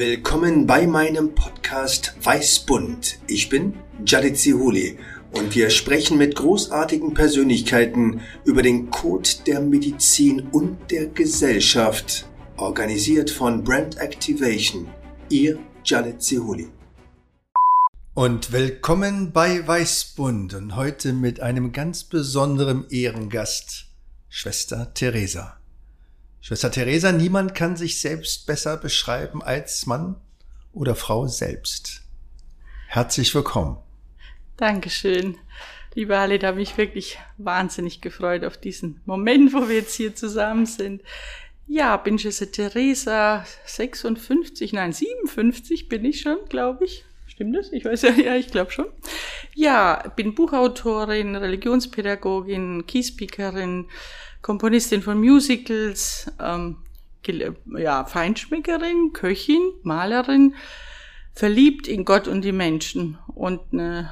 Willkommen bei meinem Podcast Weißbund. Ich bin Jadid Zihuli und wir sprechen mit großartigen Persönlichkeiten über den Code der Medizin und der Gesellschaft, organisiert von Brand Activation. Ihr Jadid Zihuli. Und willkommen bei Weißbund und heute mit einem ganz besonderen Ehrengast, Schwester Theresa. Schwester Theresa, niemand kann sich selbst besser beschreiben als Mann oder Frau selbst. Herzlich willkommen. Dankeschön. Liebe Halle, da habe ich wirklich wahnsinnig gefreut auf diesen Moment, wo wir jetzt hier zusammen sind. Ja, bin Schwester Theresa, 56, nein, 57 bin ich schon, glaube ich. Stimmt das? Ich weiß ja, ja, ich glaube schon. Ja, bin Buchautorin, Religionspädagogin, Keyspeakerin, Komponistin von Musicals, ähm, ja, Feinschmeckerin, Köchin, Malerin, verliebt in Gott und die Menschen und eine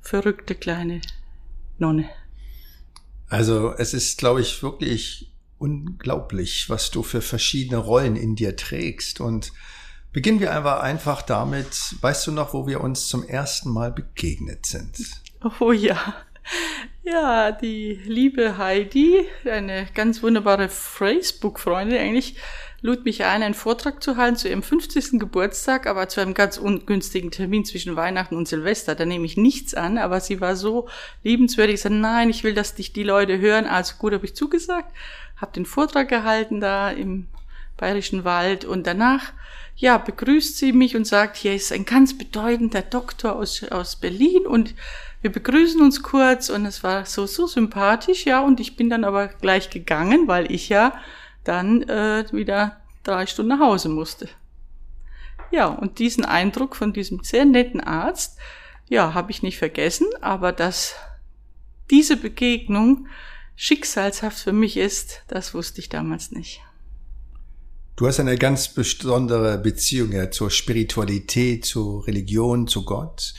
verrückte kleine Nonne. Also es ist, glaube ich, wirklich unglaublich, was du für verschiedene Rollen in dir trägst. Und beginnen wir einfach einfach damit, weißt du noch, wo wir uns zum ersten Mal begegnet sind? Oh ja. Ja, die liebe Heidi, eine ganz wunderbare Facebook-Freundin eigentlich, lud mich ein, einen Vortrag zu halten zu ihrem 50. Geburtstag, aber zu einem ganz ungünstigen Termin zwischen Weihnachten und Silvester. Da nehme ich nichts an, aber sie war so liebenswürdig, sagte, nein, ich will, dass dich die Leute hören. Also gut, habe ich zugesagt, habe den Vortrag gehalten da im Bayerischen Wald und danach ja, begrüßt sie mich und sagt, hier ist ein ganz bedeutender Doktor aus, aus Berlin und wir begrüßen uns kurz und es war so, so sympathisch, ja, und ich bin dann aber gleich gegangen, weil ich ja dann äh, wieder drei Stunden nach Hause musste. Ja, und diesen Eindruck von diesem sehr netten Arzt, ja, habe ich nicht vergessen, aber dass diese Begegnung schicksalshaft für mich ist, das wusste ich damals nicht. Du hast eine ganz besondere Beziehung ja, zur Spiritualität, zur Religion, zu Gott.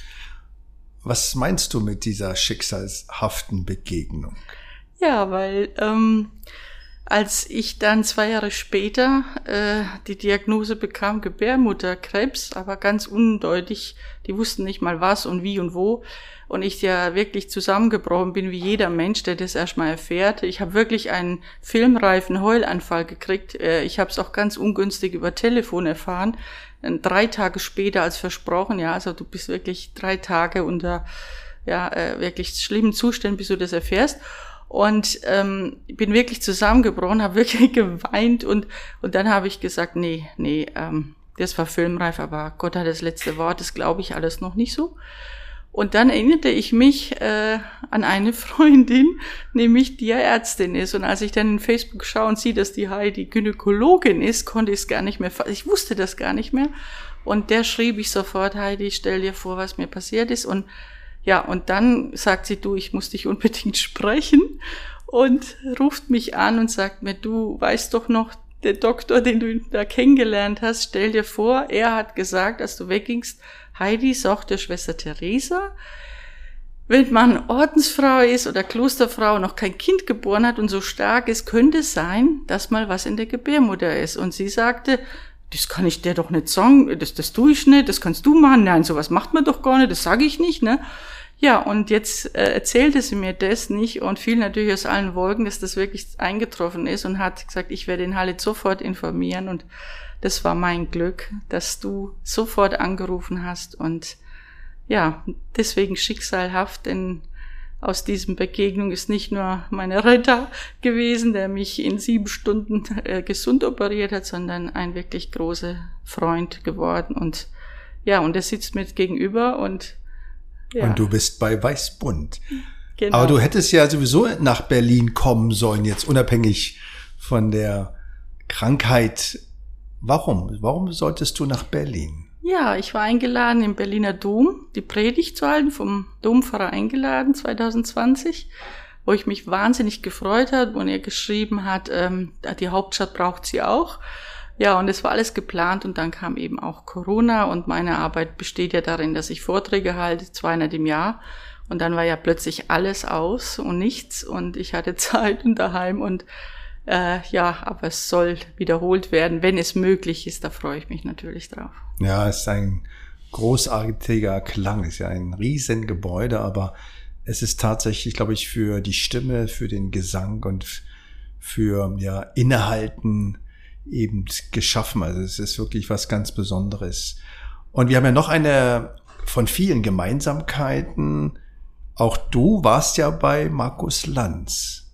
Was meinst du mit dieser schicksalshaften Begegnung? Ja, weil ähm, als ich dann zwei Jahre später äh, die Diagnose bekam, Gebärmutterkrebs, aber ganz undeutig, die wussten nicht mal was und wie und wo, und ich ja wirklich zusammengebrochen bin, wie jeder Mensch, der das erstmal erfährt. Ich habe wirklich einen filmreifen Heulanfall gekriegt. Äh, ich habe es auch ganz ungünstig über Telefon erfahren drei Tage später als versprochen, ja, also du bist wirklich drei Tage unter ja, äh, wirklich schlimmen Zuständen, bis du das erfährst. Und ähm, bin wirklich zusammengebrochen, habe wirklich geweint und, und dann habe ich gesagt, nee, nee, ähm, das war filmreif, aber Gott hat das letzte Wort, das glaube ich alles noch nicht so. Und dann erinnerte ich mich äh, an eine Freundin, nämlich die ja Ärztin ist. Und als ich dann in Facebook schaue und sehe, dass die Heidi Gynäkologin ist, konnte ich es gar nicht mehr, ich wusste das gar nicht mehr. Und der schrieb ich sofort, Heidi, stell dir vor, was mir passiert ist. Und ja, und dann sagt sie, du, ich muss dich unbedingt sprechen und ruft mich an und sagt mir, du weißt doch noch, der Doktor, den du da kennengelernt hast, stell dir vor, er hat gesagt, als du weggingst, Heidi sagt der Schwester Theresa, wenn man Ordensfrau ist oder Klosterfrau noch kein Kind geboren hat und so stark ist, könnte es sein, dass mal was in der Gebärmutter ist. Und sie sagte, das kann ich dir doch nicht sagen, das, das tue ich nicht, das kannst du machen. Nein, sowas macht man doch gar nicht, das sage ich nicht, ne? Ja, und jetzt äh, erzählte sie mir das nicht und fiel natürlich aus allen Wolken, dass das wirklich eingetroffen ist und hat gesagt, ich werde den Halle sofort informieren und das war mein Glück, dass du sofort angerufen hast und ja, deswegen schicksalhaft, denn aus diesem Begegnung ist nicht nur meine Retter gewesen, der mich in sieben Stunden äh, gesund operiert hat, sondern ein wirklich großer Freund geworden und ja, und er sitzt mir gegenüber und ja. Und du bist bei Weißbund. Genau. Aber du hättest ja sowieso nach Berlin kommen sollen, jetzt unabhängig von der Krankheit. Warum? Warum solltest du nach Berlin? Ja, ich war eingeladen im Berliner Dom, die Predigt zu halten, vom Dompfarrer eingeladen 2020, wo ich mich wahnsinnig gefreut hat und er geschrieben hat, ähm, die Hauptstadt braucht sie auch. Ja, und es war alles geplant und dann kam eben auch Corona und meine Arbeit besteht ja darin, dass ich Vorträge halte, 200 im Jahr. Und dann war ja plötzlich alles aus und nichts und ich hatte Zeit und daheim und Äh, ja, aber es soll wiederholt werden, wenn es möglich ist. Da freue ich mich natürlich drauf. Ja, es ist ein großartiger Klang. Es ist ja ein Riesengebäude, aber es ist tatsächlich, glaube ich, für die Stimme, für den Gesang und für ja Innehalten eben geschaffen. Also es ist wirklich was ganz Besonderes. Und wir haben ja noch eine von vielen Gemeinsamkeiten. Auch du warst ja bei Markus Lanz.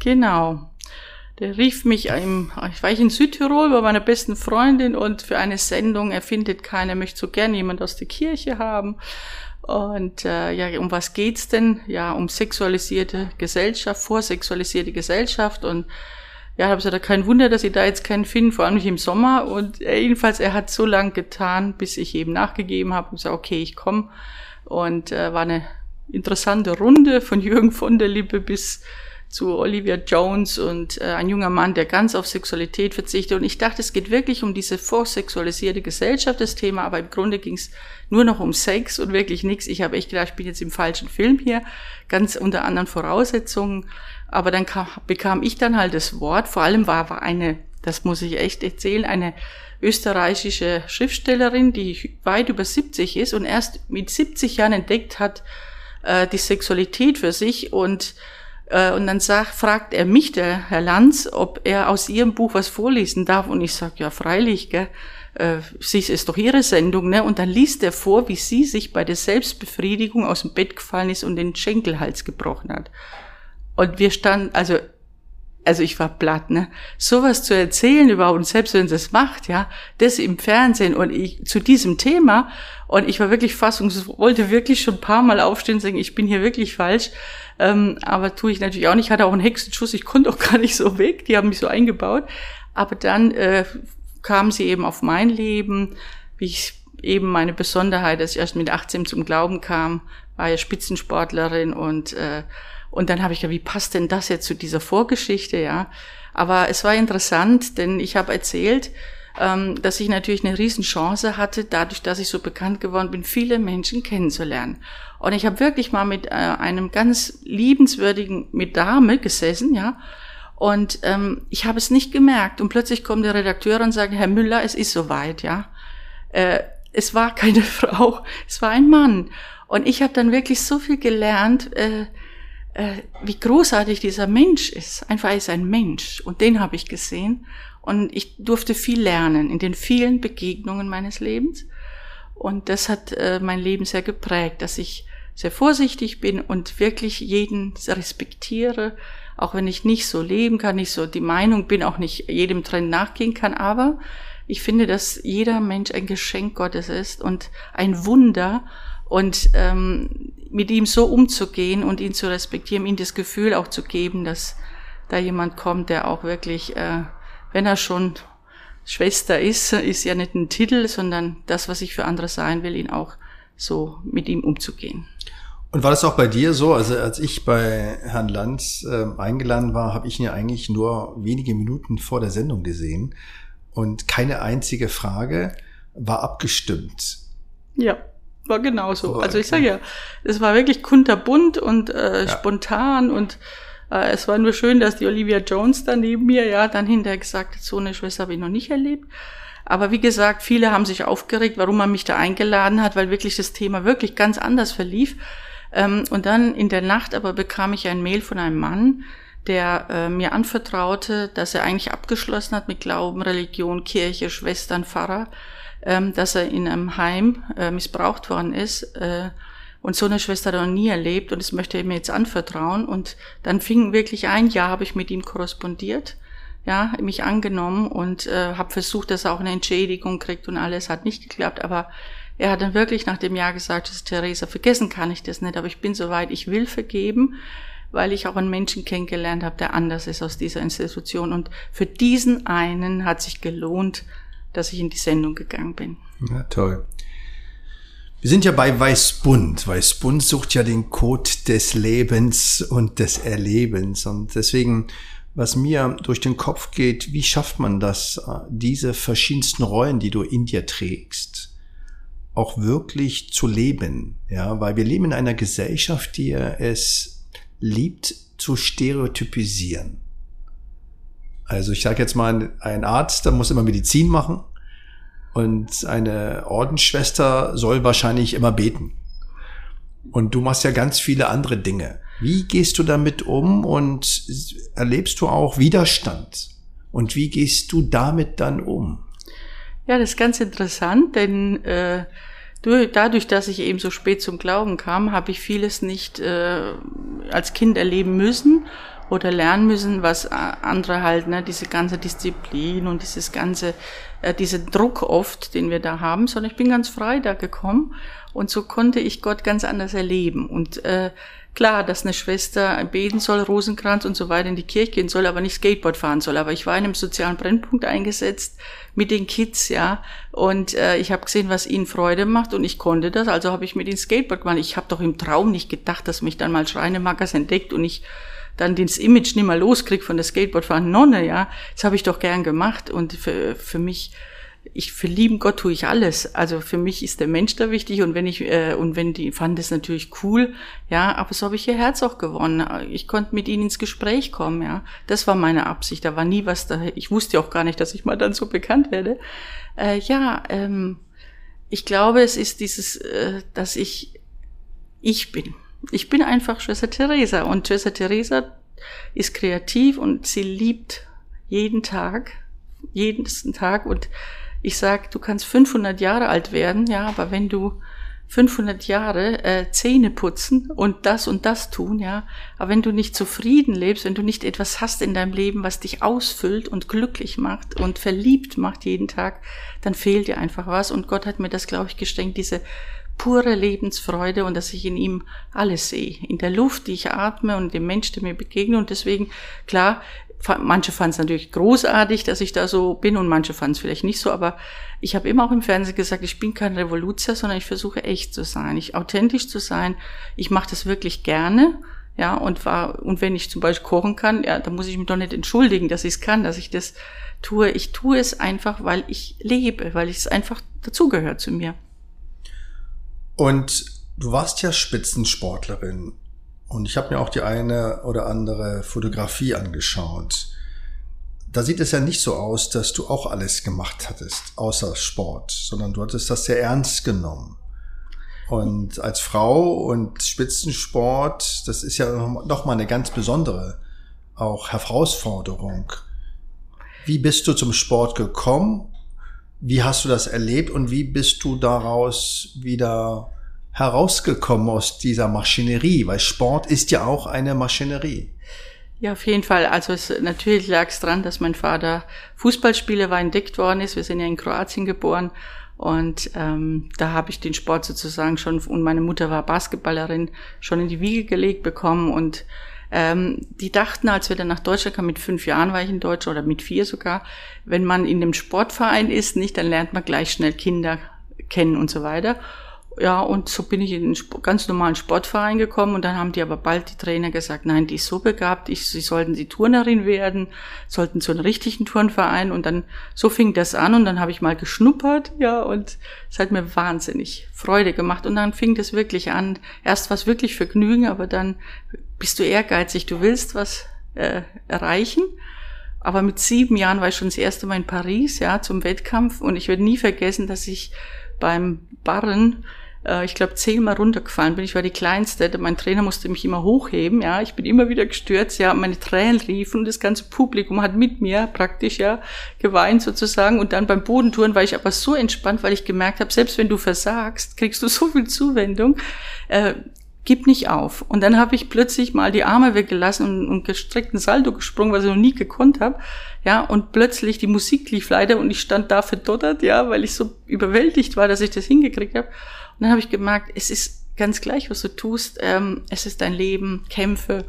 Genau. Der rief mich, im, ich war in Südtirol bei meiner besten Freundin und für eine Sendung, er findet keiner, möchte so gern jemand aus der Kirche haben. Und äh, ja, um was geht's denn? Ja, um sexualisierte Gesellschaft, vorsexualisierte Gesellschaft. Und ja, habe gesagt, kein Wunder, dass Sie da jetzt keinen finden, vor allem nicht im Sommer. Und äh, jedenfalls, er hat so lang getan, bis ich eben nachgegeben habe und gesagt, okay, ich komme. Und äh, war eine interessante Runde von Jürgen von der Lippe bis zu Olivia Jones und äh, ein junger Mann, der ganz auf Sexualität verzichtet. Und ich dachte, es geht wirklich um diese vorsexualisierte Gesellschaft, das Thema, aber im Grunde ging es nur noch um Sex und wirklich nichts. Ich habe echt gedacht, ich bin jetzt im falschen Film hier, ganz unter anderen Voraussetzungen. Aber dann kam, bekam ich dann halt das Wort. Vor allem war, war eine, das muss ich echt erzählen, eine österreichische Schriftstellerin, die weit über 70 ist und erst mit 70 Jahren entdeckt hat, äh, die Sexualität für sich und und dann sagt, fragt er mich, der Herr Lanz, ob er aus Ihrem Buch was vorlesen darf. Und ich sag ja, freilich, gell. Äh, sie ist doch Ihre Sendung, ne? Und dann liest er vor, wie sie sich bei der Selbstbefriedigung aus dem Bett gefallen ist und den Schenkelhals gebrochen hat. Und wir standen, also also ich war platt, ne? Sowas zu erzählen überhaupt, und selbst wenn sie es macht, ja, das im Fernsehen und ich zu diesem Thema, und ich war wirklich fassungslos, wollte wirklich schon ein paar Mal aufstehen und sagen, ich bin hier wirklich falsch, ähm, aber tue ich natürlich auch nicht, hatte auch einen Hexenschuss, ich konnte auch gar nicht so weg, die haben mich so eingebaut, aber dann äh, kam sie eben auf mein Leben, wie ich eben meine Besonderheit, dass ich erst mit 18 zum Glauben kam, war ja Spitzensportlerin und äh, und dann habe ich gedacht, wie passt denn das jetzt zu dieser Vorgeschichte, ja? Aber es war interessant, denn ich habe erzählt, ähm, dass ich natürlich eine Riesenchance hatte, dadurch, dass ich so bekannt geworden bin, viele Menschen kennenzulernen. Und ich habe wirklich mal mit äh, einem ganz liebenswürdigen mit Dame gesessen, ja. Und ähm, ich habe es nicht gemerkt. Und plötzlich kommt der Redakteur und sagt, Herr Müller, es ist soweit, ja. Äh, es war keine Frau, es war ein Mann. Und ich habe dann wirklich so viel gelernt, äh, äh, wie großartig dieser Mensch ist. Einfach er ist ein Mensch. Und den habe ich gesehen. Und ich durfte viel lernen in den vielen Begegnungen meines Lebens. Und das hat äh, mein Leben sehr geprägt, dass ich sehr vorsichtig bin und wirklich jeden respektiere, auch wenn ich nicht so leben kann, nicht so die Meinung bin, auch nicht jedem Trend nachgehen kann, aber ich finde, dass jeder Mensch ein Geschenk Gottes ist und ein Wunder. Und ähm, mit ihm so umzugehen und ihn zu respektieren, ihm das Gefühl auch zu geben, dass da jemand kommt, der auch wirklich, äh, wenn er schon Schwester ist, ist ja nicht ein Titel, sondern das, was ich für andere sein will, ihn auch so mit ihm umzugehen. Und war das auch bei dir so? Also als ich bei Herrn Lanz äh, eingeladen war, habe ich ihn ja eigentlich nur wenige Minuten vor der Sendung gesehen und keine einzige Frage war abgestimmt. Ja war genauso. Oh, also ich sage ja, es war wirklich kunterbunt und äh, ja. spontan und äh, es war nur schön, dass die Olivia Jones da neben mir ja dann hinterher gesagt hat, so eine Schwester habe ich noch nicht erlebt. Aber wie gesagt, viele haben sich aufgeregt, warum man mich da eingeladen hat, weil wirklich das Thema wirklich ganz anders verlief. Ähm, und dann in der Nacht aber bekam ich ein Mail von einem Mann, der äh, mir anvertraute, dass er eigentlich abgeschlossen hat mit Glauben, Religion, Kirche, Schwestern, Pfarrer ähm, dass er in einem Heim äh, missbraucht worden ist äh, und so eine Schwester er noch nie erlebt und das möchte er mir jetzt anvertrauen. Und dann fing wirklich ein Jahr, habe ich mit ihm korrespondiert, ja, mich angenommen und äh, habe versucht, dass er auch eine Entschädigung kriegt und alles hat nicht geklappt, aber er hat dann wirklich nach dem Jahr gesagt, dass Theresa, vergessen kann ich das nicht, aber ich bin soweit, ich will vergeben, weil ich auch einen Menschen kennengelernt habe, der anders ist aus dieser Institution. Und für diesen einen hat sich gelohnt, dass ich in die Sendung gegangen bin. Ja, toll. Wir sind ja bei Weißbund. Weißbund sucht ja den Code des Lebens und des Erlebens. Und deswegen, was mir durch den Kopf geht, wie schafft man das, diese verschiedensten Rollen, die du in dir trägst, auch wirklich zu leben? Ja, weil wir leben in einer Gesellschaft, die es liebt, zu stereotypisieren. Also ich sage jetzt mal, ein Arzt, der muss immer Medizin machen und eine Ordensschwester soll wahrscheinlich immer beten. Und du machst ja ganz viele andere Dinge. Wie gehst du damit um und erlebst du auch Widerstand? Und wie gehst du damit dann um? Ja, das ist ganz interessant, denn äh, durch, dadurch, dass ich eben so spät zum Glauben kam, habe ich vieles nicht äh, als Kind erleben müssen oder lernen müssen, was andere halt, ne, diese ganze Disziplin und dieses ganze, äh, diese Druck oft, den wir da haben, sondern ich bin ganz frei da gekommen und so konnte ich Gott ganz anders erleben und äh, Klar, dass eine Schwester beten soll, Rosenkranz und so weiter in die Kirche gehen soll, aber nicht Skateboard fahren soll. Aber ich war in einem sozialen Brennpunkt eingesetzt mit den Kids, ja. Und äh, ich habe gesehen, was ihnen Freude macht und ich konnte das. Also habe ich mit ihnen Skateboard gemacht. Ich habe doch im Traum nicht gedacht, dass mich dann mal Schreinemackers entdeckt und ich dann das Image nicht mehr loskrieg von der Skateboardfahrenden Nonne, ja. Das habe ich doch gern gemacht und für, für mich ich für lieben Gott tue ich alles. Also für mich ist der Mensch da wichtig und wenn ich äh, und wenn die fanden das natürlich cool, ja, aber so habe ich ihr Herz auch gewonnen. Ich konnte mit ihnen ins Gespräch kommen, ja. Das war meine Absicht. Da war nie was da. Ich wusste auch gar nicht, dass ich mal dann so bekannt werde. Äh, ja, ähm, ich glaube, es ist dieses, äh, dass ich ich bin. Ich bin einfach Schwester Theresa und Schwester Theresa ist kreativ und sie liebt jeden Tag, jeden Tag. Und ich sag, du kannst 500 Jahre alt werden, ja, aber wenn du 500 Jahre äh, Zähne putzen und das und das tun, ja, aber wenn du nicht zufrieden lebst, wenn du nicht etwas hast in deinem Leben, was dich ausfüllt und glücklich macht und verliebt macht jeden Tag, dann fehlt dir einfach was. Und Gott hat mir das, glaube ich, geschenkt, diese pure Lebensfreude und dass ich in ihm alles sehe. In der Luft, die ich atme und dem Mensch, der mir begegnet. Und deswegen, klar, manche fanden es natürlich großartig, dass ich da so bin und manche fanden es vielleicht nicht so, aber ich habe immer auch im Fernsehen gesagt, ich bin kein Revoluzer, sondern ich versuche echt zu sein, ich authentisch zu sein. Ich mache das wirklich gerne, ja, und war und wenn ich zum Beispiel kochen kann, ja, dann muss ich mich doch nicht entschuldigen, dass ich es kann, dass ich das tue. Ich tue es einfach, weil ich lebe, weil es einfach dazugehört zu mir. Und du warst ja Spitzensportlerin und ich habe mir auch die eine oder andere Fotografie angeschaut. Da sieht es ja nicht so aus, dass du auch alles gemacht hattest, außer Sport, sondern du hattest das sehr ernst genommen. Und als Frau und Spitzensport, das ist ja noch mal eine ganz besondere auch Herausforderung. Wie bist du zum Sport gekommen? Wie hast du das erlebt und wie bist du daraus wieder herausgekommen aus dieser Maschinerie? Weil Sport ist ja auch eine Maschinerie. Ja, auf jeden Fall. Also es, natürlich lag es dran, dass mein Vater Fußballspieler war, entdeckt worden ist. Wir sind ja in Kroatien geboren und ähm, da habe ich den Sport sozusagen schon und meine Mutter war Basketballerin schon in die Wiege gelegt bekommen und ähm, die dachten, als wir dann nach Deutschland kamen, mit fünf Jahren war ich in Deutschland oder mit vier sogar, wenn man in dem Sportverein ist, nicht, dann lernt man gleich schnell Kinder kennen und so weiter. Ja, und so bin ich in einen ganz normalen Sportverein gekommen und dann haben die aber bald die Trainer gesagt, nein, die ist so begabt, ich, sie sollten die Turnerin werden, sollten zu einem richtigen Turnverein und dann, so fing das an und dann habe ich mal geschnuppert, ja, und es hat mir wahnsinnig Freude gemacht und dann fing das wirklich an. Erst war es wirklich Vergnügen, aber dann bist du ehrgeizig, du willst was äh, erreichen. Aber mit sieben Jahren war ich schon das erste Mal in Paris, ja, zum Wettkampf und ich werde nie vergessen, dass ich beim Barren äh, ich glaube, zehnmal runtergefallen bin. Ich war die Kleinste. Mein Trainer musste mich immer hochheben. Ja, ich bin immer wieder gestürzt. Ja, meine Tränen riefen. Das ganze Publikum hat mit mir praktisch ja geweint sozusagen. Und dann beim Bodentouren war ich aber so entspannt, weil ich gemerkt habe, selbst wenn du versagst, kriegst du so viel Zuwendung. Äh, gib nicht auf. Und dann habe ich plötzlich mal die Arme weggelassen und, und gestreckten Salto gesprungen, was ich noch nie gekonnt habe. Ja, und plötzlich die Musik lief leider und ich stand da verdottert, ja, weil ich so überwältigt war, dass ich das hingekriegt habe. Und dann habe ich gemerkt, es ist ganz gleich, was du tust. Ähm, es ist dein Leben, Kämpfe.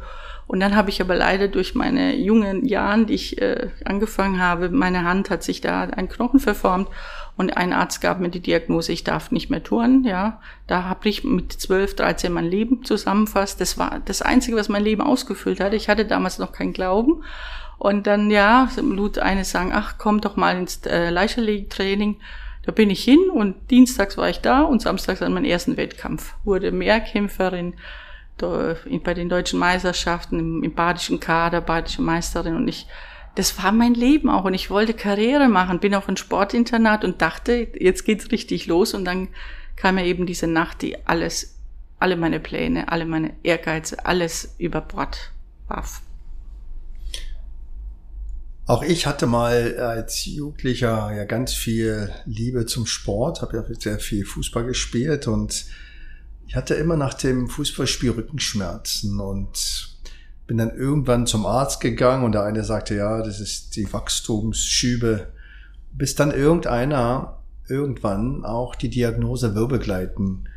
Und dann habe ich aber leider durch meine jungen Jahren, die ich äh, angefangen habe, meine Hand hat sich da ein Knochen verformt und ein Arzt gab mir die Diagnose, ich darf nicht mehr touren. Ja, da habe ich mit 12, 13 mein Leben zusammenfasst. Das war das Einzige, was mein Leben ausgefüllt hat. Ich hatte damals noch keinen Glauben. Und dann, ja, lud eine sagen, ach, komm doch mal ins äh, Leichtathletiktraining. training da bin ich hin und dienstags war ich da und samstags an meinem ersten Wettkampf. Wurde Mehrkämpferin bei den deutschen Meisterschaften im, im badischen Kader, badische Meisterin und ich das war mein Leben auch und ich wollte Karriere machen, bin auf ein Sportinternat und dachte, jetzt geht's richtig los und dann kam ja eben diese Nacht, die alles, alle meine Pläne, alle meine Ehrgeize, alles über Bord warf. Auch ich hatte mal als Jugendlicher ja ganz viel Liebe zum Sport, habe ja sehr viel Fußball gespielt und ich hatte immer nach dem Fußballspiel Rückenschmerzen und bin dann irgendwann zum Arzt gegangen und der eine sagte, ja, das ist die Wachstumsschübe, bis dann irgendeiner irgendwann auch die Diagnose Wirbelgleiten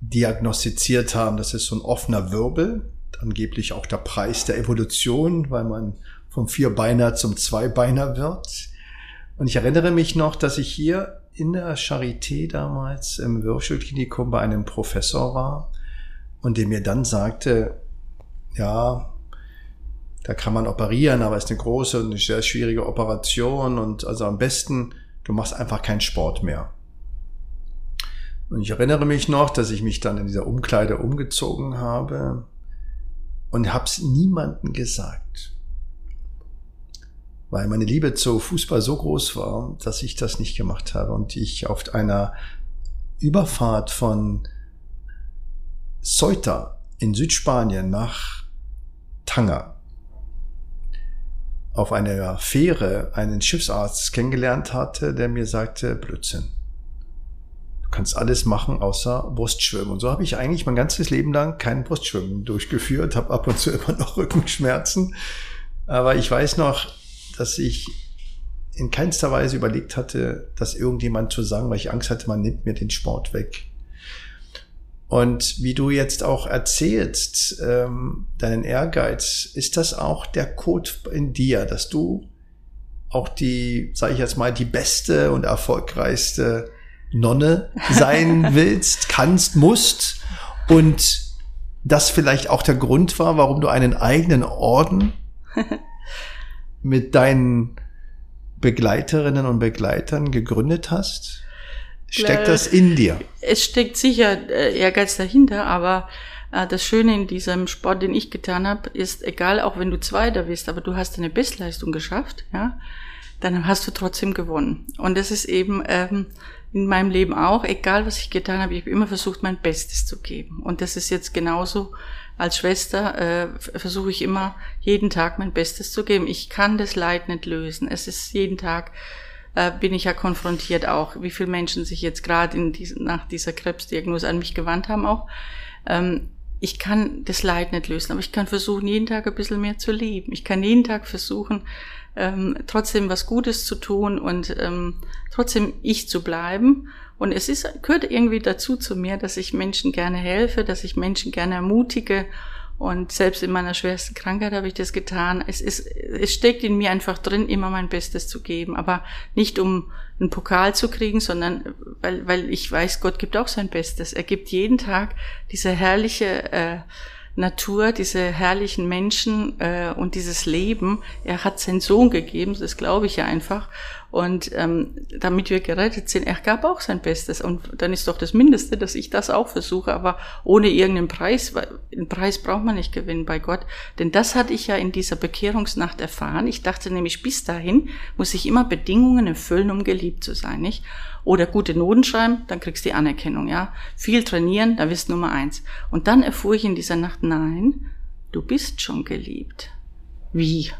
diagnostiziert haben. Das ist so ein offener Wirbel, angeblich auch der Preis der Evolution, weil man vom Vierbeiner zum Zweibeiner wird. Und ich erinnere mich noch, dass ich hier in der Charité damals im Würfelklinikum bei einem Professor war und der mir dann sagte, ja, da kann man operieren, aber es ist eine große und eine sehr schwierige Operation und also am besten, du machst einfach keinen Sport mehr. Und ich erinnere mich noch, dass ich mich dann in dieser Umkleide umgezogen habe und hab's niemanden gesagt weil meine Liebe zu Fußball so groß war, dass ich das nicht gemacht habe und ich auf einer Überfahrt von Ceuta in Südspanien nach Tanger auf einer Fähre einen Schiffsarzt kennengelernt hatte, der mir sagte, Blödsinn. Du kannst alles machen außer Brustschwimmen. Und so habe ich eigentlich mein ganzes Leben lang kein Brustschwimmen durchgeführt, habe ab und zu immer noch Rückenschmerzen. Aber ich weiß noch, dass ich in keinster Weise überlegt hatte, das irgendjemand zu sagen, weil ich Angst hatte, man nimmt mir den Sport weg. Und wie du jetzt auch erzählst, ähm, deinen Ehrgeiz, ist das auch der Code in dir, dass du auch die, sage ich jetzt mal, die beste und erfolgreichste Nonne sein willst, kannst, musst und das vielleicht auch der Grund war, warum du einen eigenen Orden mit deinen Begleiterinnen und Begleitern gegründet hast? Steckt das in dir? Es steckt sicher äh, Ehrgeiz dahinter, aber äh, das Schöne in diesem Sport, den ich getan habe, ist, egal, auch wenn du Zweiter bist, aber du hast eine Bestleistung geschafft, ja, dann hast du trotzdem gewonnen. Und das ist eben ähm, in meinem Leben auch, egal was ich getan habe, ich habe immer versucht, mein Bestes zu geben. Und das ist jetzt genauso als Schwester äh, versuche ich immer jeden Tag mein Bestes zu geben. Ich kann das Leid nicht lösen. Es ist jeden Tag äh, bin ich ja konfrontiert auch, wie viele Menschen sich jetzt gerade in diesen, nach dieser Krebsdiagnose an mich gewandt haben auch. Ähm, ich kann das Leid nicht lösen, aber ich kann versuchen, jeden Tag ein bisschen mehr zu leben. Ich kann jeden Tag versuchen, ähm, trotzdem was Gutes zu tun und ähm, trotzdem ich zu bleiben und es ist, gehört irgendwie dazu zu mir, dass ich Menschen gerne helfe, dass ich Menschen gerne ermutige. Und selbst in meiner schwersten Krankheit habe ich das getan. Es ist, es steckt in mir einfach drin, immer mein Bestes zu geben. Aber nicht um einen Pokal zu kriegen, sondern weil, weil ich weiß, Gott gibt auch sein Bestes. Er gibt jeden Tag diese herrliche, äh, Natur, diese herrlichen Menschen äh, und dieses Leben. Er hat seinen Sohn gegeben, das glaube ich ja einfach. Und ähm, damit wir gerettet sind, er gab auch sein Bestes. Und dann ist doch das Mindeste, dass ich das auch versuche, aber ohne irgendeinen Preis, weil einen Preis braucht man nicht gewinnen bei Gott. Denn das hatte ich ja in dieser Bekehrungsnacht erfahren. Ich dachte nämlich, bis dahin muss ich immer Bedingungen erfüllen, um geliebt zu sein, nicht? Oder gute Noten schreiben, dann kriegst du die Anerkennung, ja. Viel trainieren, da wirst du Nummer eins. Und dann erfuhr ich in dieser Nacht, nein, du bist schon geliebt. Wie?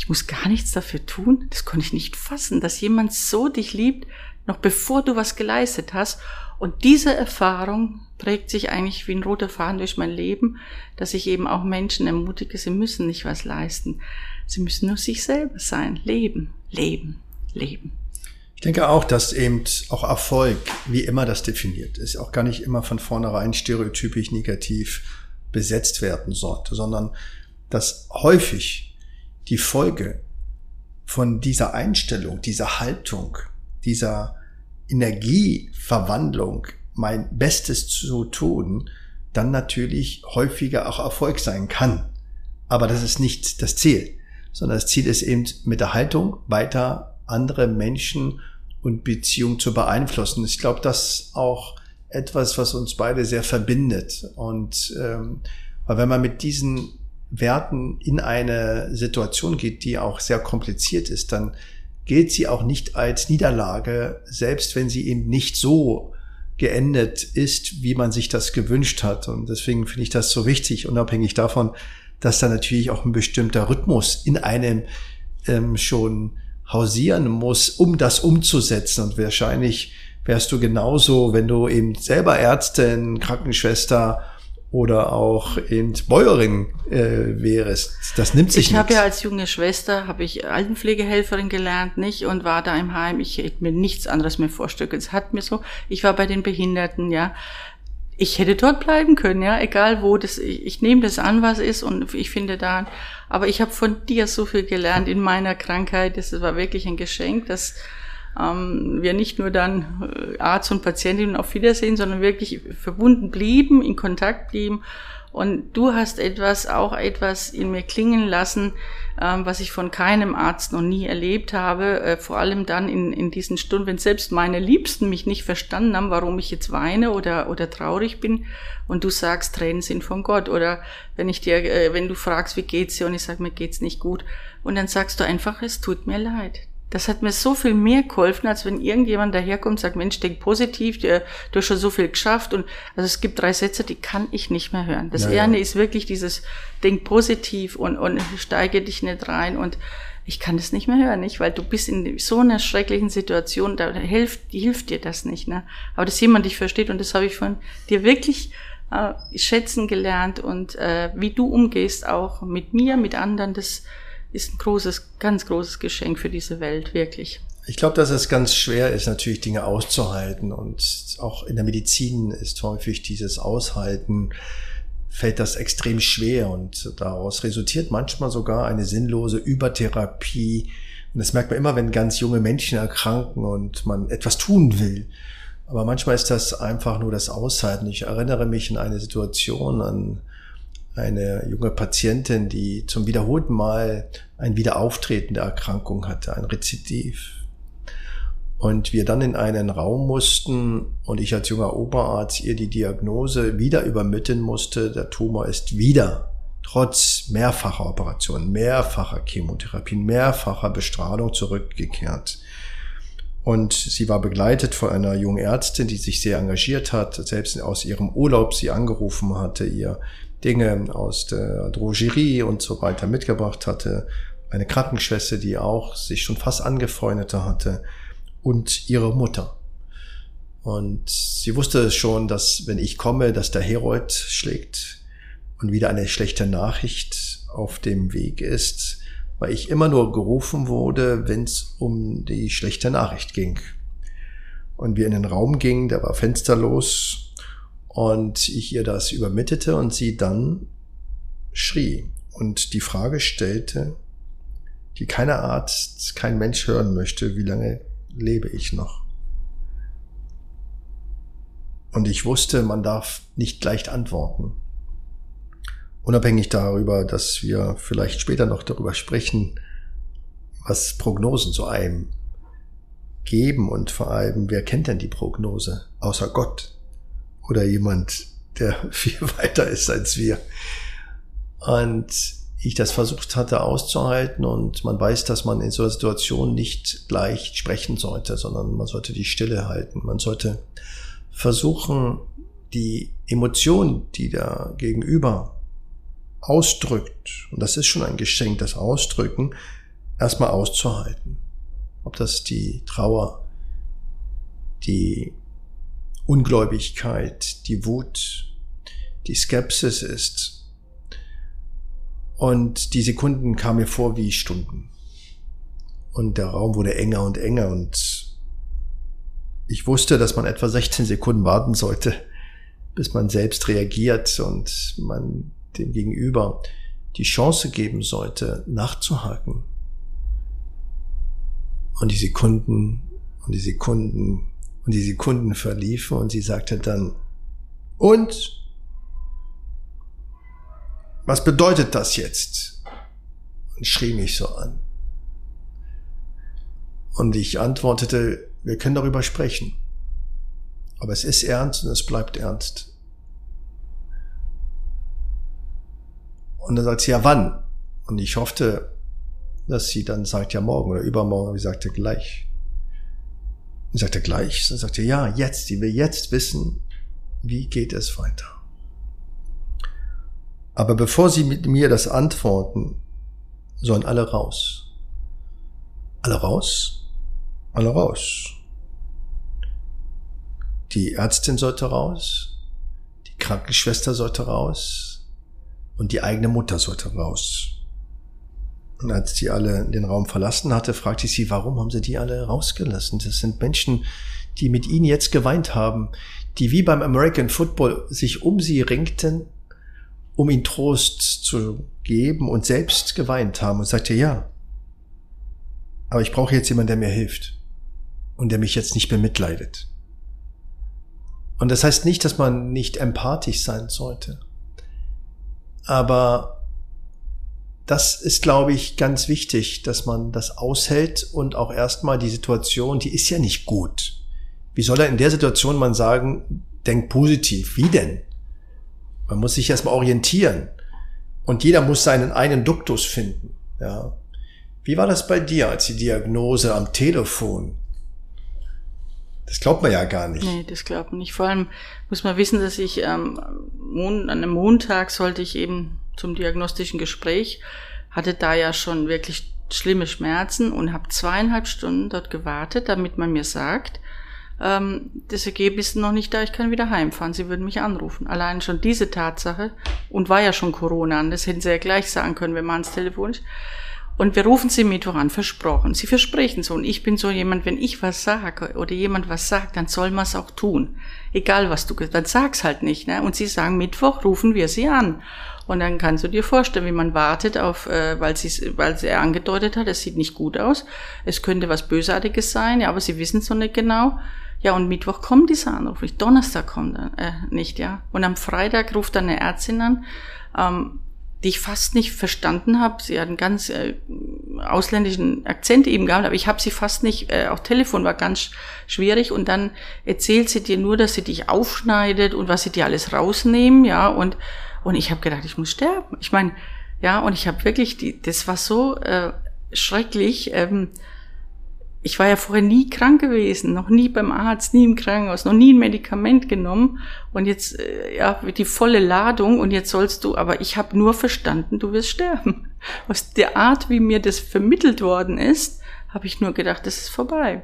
ich muss gar nichts dafür tun. Das konnte ich nicht fassen, dass jemand so dich liebt, noch bevor du was geleistet hast. Und diese Erfahrung prägt sich eigentlich wie ein roter Faden durch mein Leben, dass ich eben auch Menschen ermutige, sie müssen nicht was leisten. Sie müssen nur sich selber sein, leben, leben, leben. Ich denke auch, dass eben auch Erfolg, wie immer das definiert ist, auch gar nicht immer von vornherein stereotypisch negativ besetzt werden sollte, sondern dass häufig die Folge von dieser Einstellung, dieser Haltung, dieser Energieverwandlung, mein Bestes zu tun, dann natürlich häufiger auch Erfolg sein kann. Aber das ist nicht das Ziel, sondern das Ziel ist eben mit der Haltung weiter andere Menschen und Beziehungen zu beeinflussen. Ich glaube, das ist auch etwas, was uns beide sehr verbindet. Und ähm, weil wenn man mit diesen Werten in eine Situation geht, die auch sehr kompliziert ist, dann gilt sie auch nicht als Niederlage, selbst wenn sie eben nicht so geendet ist, wie man sich das gewünscht hat. Und deswegen finde ich das so wichtig, unabhängig davon, dass da natürlich auch ein bestimmter Rhythmus in einem ähm, schon hausieren muss, um das umzusetzen. Und wahrscheinlich wärst du genauso, wenn du eben selber Ärztin, Krankenschwester oder auch in Bäuerin äh, wärst. Das nimmt sich Ich habe ja als junge Schwester, habe ich Altenpflegehelferin gelernt, nicht? Und war da im Heim. Ich hätte mir nichts anderes mehr vorstellen Es hat mir so, ich war bei den Behinderten, ja. Ich hätte dort bleiben können, ja, egal wo. Das, ich, ich nehme das an, was ist, und ich finde da. Aber ich habe von dir so viel gelernt in meiner Krankheit. Das war wirklich ein Geschenk, dass ähm, wir nicht nur dann äh, Arzt und Patientin auf Wiedersehen, sondern wirklich verbunden blieben, in Kontakt blieben. Und du hast etwas, auch etwas in mir klingen lassen, ähm, was ich von keinem Arzt noch nie erlebt habe. Äh, vor allem dann in, in diesen Stunden, wenn selbst meine Liebsten mich nicht verstanden haben, warum ich jetzt weine oder, oder traurig bin. Und du sagst, Tränen sind von Gott. Oder wenn ich dir, äh, wenn du fragst, wie geht's dir? Und ich sage, mir geht's nicht gut. Und dann sagst du einfach, es tut mir leid. Das hat mir so viel mehr geholfen, als wenn irgendjemand daherkommt und sagt, Mensch, denk positiv, du, hast schon so viel geschafft. Und also es gibt drei Sätze, die kann ich nicht mehr hören. Das naja. eine ist wirklich dieses Denk positiv und, und steige dich nicht rein. Und ich kann das nicht mehr hören, nicht? Weil du bist in so einer schrecklichen Situation, da hilft, hilft dir das nicht. Ne? Aber dass jemand dich versteht, und das habe ich von dir wirklich äh, schätzen gelernt und äh, wie du umgehst, auch mit mir, mit anderen, das ist ein großes, ganz großes Geschenk für diese Welt, wirklich. Ich glaube, dass es ganz schwer ist, natürlich Dinge auszuhalten. Und auch in der Medizin ist häufig dieses Aushalten, fällt das extrem schwer. Und daraus resultiert manchmal sogar eine sinnlose Übertherapie. Und das merkt man immer, wenn ganz junge Menschen erkranken und man etwas tun will. Aber manchmal ist das einfach nur das Aushalten. Ich erinnere mich an eine Situation an eine junge Patientin, die zum wiederholten Mal ein Wiederauftreten der Erkrankung hatte, ein Rezidiv. Und wir dann in einen Raum mussten und ich als junger Oberarzt ihr die Diagnose wieder übermitteln musste, der Tumor ist wieder, trotz mehrfacher Operationen, mehrfacher Chemotherapien, mehrfacher Bestrahlung zurückgekehrt. Und sie war begleitet von einer jungen Ärztin, die sich sehr engagiert hat, selbst aus ihrem Urlaub sie angerufen hatte, ihr Dinge aus der Drogerie und so weiter mitgebracht hatte. Eine Krankenschwester, die auch sich schon fast angefreundete hatte und ihre Mutter. Und sie wusste schon, dass wenn ich komme, dass der Herold schlägt und wieder eine schlechte Nachricht auf dem Weg ist, weil ich immer nur gerufen wurde, wenn es um die schlechte Nachricht ging. Und wir in den Raum gingen, der war fensterlos und ich ihr das übermittelte und sie dann schrie und die Frage stellte, die keiner Arzt, kein Mensch hören möchte, wie lange lebe ich noch? Und ich wusste, man darf nicht leicht antworten. Unabhängig darüber, dass wir vielleicht später noch darüber sprechen, was Prognosen zu einem geben und vor allem, wer kennt denn die Prognose außer Gott? Oder jemand, der viel weiter ist als wir. Und ich das versucht hatte auszuhalten und man weiß, dass man in so einer Situation nicht gleich sprechen sollte, sondern man sollte die Stille halten. Man sollte versuchen, die Emotion, die da gegenüber ausdrückt, und das ist schon ein Geschenk, das Ausdrücken, erstmal auszuhalten. Ob das die Trauer, die Ungläubigkeit, die Wut, die Skepsis ist. Und die Sekunden kamen mir vor wie Stunden. Und der Raum wurde enger und enger und ich wusste, dass man etwa 16 Sekunden warten sollte, bis man selbst reagiert und man dem Gegenüber die Chance geben sollte, nachzuhaken. Und die Sekunden und die Sekunden und die Sekunden verliefen und sie sagte dann, und? Was bedeutet das jetzt? Und schrie mich so an. Und ich antwortete, wir können darüber sprechen. Aber es ist ernst und es bleibt ernst. Und dann sagt sie, ja, wann? Und ich hoffte, dass sie dann sagt, ja, morgen oder übermorgen. Und ich sagte, gleich. Und sagte, gleich? Dann sagte, ja, jetzt. Sie will jetzt wissen, wie geht es weiter. Aber bevor sie mit mir das antworten, sollen alle raus. Alle raus? Alle raus. Die Ärztin sollte raus, die Krankenschwester sollte raus und die eigene Mutter sollte raus. Und als die alle den Raum verlassen hatte, fragte ich sie, warum haben sie die alle rausgelassen? Das sind Menschen, die mit ihnen jetzt geweint haben, die wie beim American Football sich um sie ringten, um ihnen Trost zu geben und selbst geweint haben und sagte, ja, aber ich brauche jetzt jemanden, der mir hilft und der mich jetzt nicht bemitleidet. Und das heißt nicht, dass man nicht empathisch sein sollte. Aber das ist, glaube ich, ganz wichtig, dass man das aushält und auch erstmal die Situation, die ist ja nicht gut. Wie soll er in der Situation man sagen, denk positiv? Wie denn? Man muss sich erstmal orientieren. Und jeder muss seinen einen Duktus finden. Ja. Wie war das bei dir, als die Diagnose am Telefon das glaubt man ja gar nicht. Nee, das glaubt man nicht. Vor allem muss man wissen, dass ich ähm, an einem Montag sollte ich eben zum diagnostischen Gespräch, hatte da ja schon wirklich schlimme Schmerzen und habe zweieinhalb Stunden dort gewartet, damit man mir sagt, ähm, das Ergebnis ist noch nicht da, ich kann wieder heimfahren, sie würden mich anrufen. Allein schon diese Tatsache, und war ja schon Corona, das hätten sie ja gleich sagen können, wir machen es telefonisch, und wir rufen sie Mittwoch an, versprochen. Sie versprechen so. Und ich bin so jemand, wenn ich was sage oder jemand was sagt, dann soll man es auch tun. Egal was du, dann sag's halt nicht. Ne? Und sie sagen, Mittwoch rufen wir sie an. Und dann kannst du dir vorstellen, wie man wartet auf, äh, weil sie, weil sie angedeutet hat, es sieht nicht gut aus. Es könnte was Bösartiges sein, ja, aber sie wissen es noch nicht genau. Ja, und Mittwoch kommt dieser Anruf nicht. Donnerstag kommt er äh, nicht, ja. Und am Freitag ruft dann eine Ärztin an. Ähm, die ich fast nicht verstanden habe. Sie hat einen ganz äh, ausländischen Akzent eben gehabt, aber ich habe sie fast nicht, äh, auch Telefon war ganz schwierig und dann erzählt sie dir nur, dass sie dich aufschneidet und was sie dir alles rausnehmen, ja, und, und ich habe gedacht, ich muss sterben. Ich meine, ja, und ich habe wirklich, die, das war so äh, schrecklich, ähm, ich war ja vorher nie krank gewesen, noch nie beim Arzt, nie im Krankenhaus, noch nie ein Medikament genommen und jetzt äh, ja die volle Ladung und jetzt sollst du, aber ich habe nur verstanden, du wirst sterben. Aus der Art, wie mir das vermittelt worden ist, habe ich nur gedacht, das ist vorbei.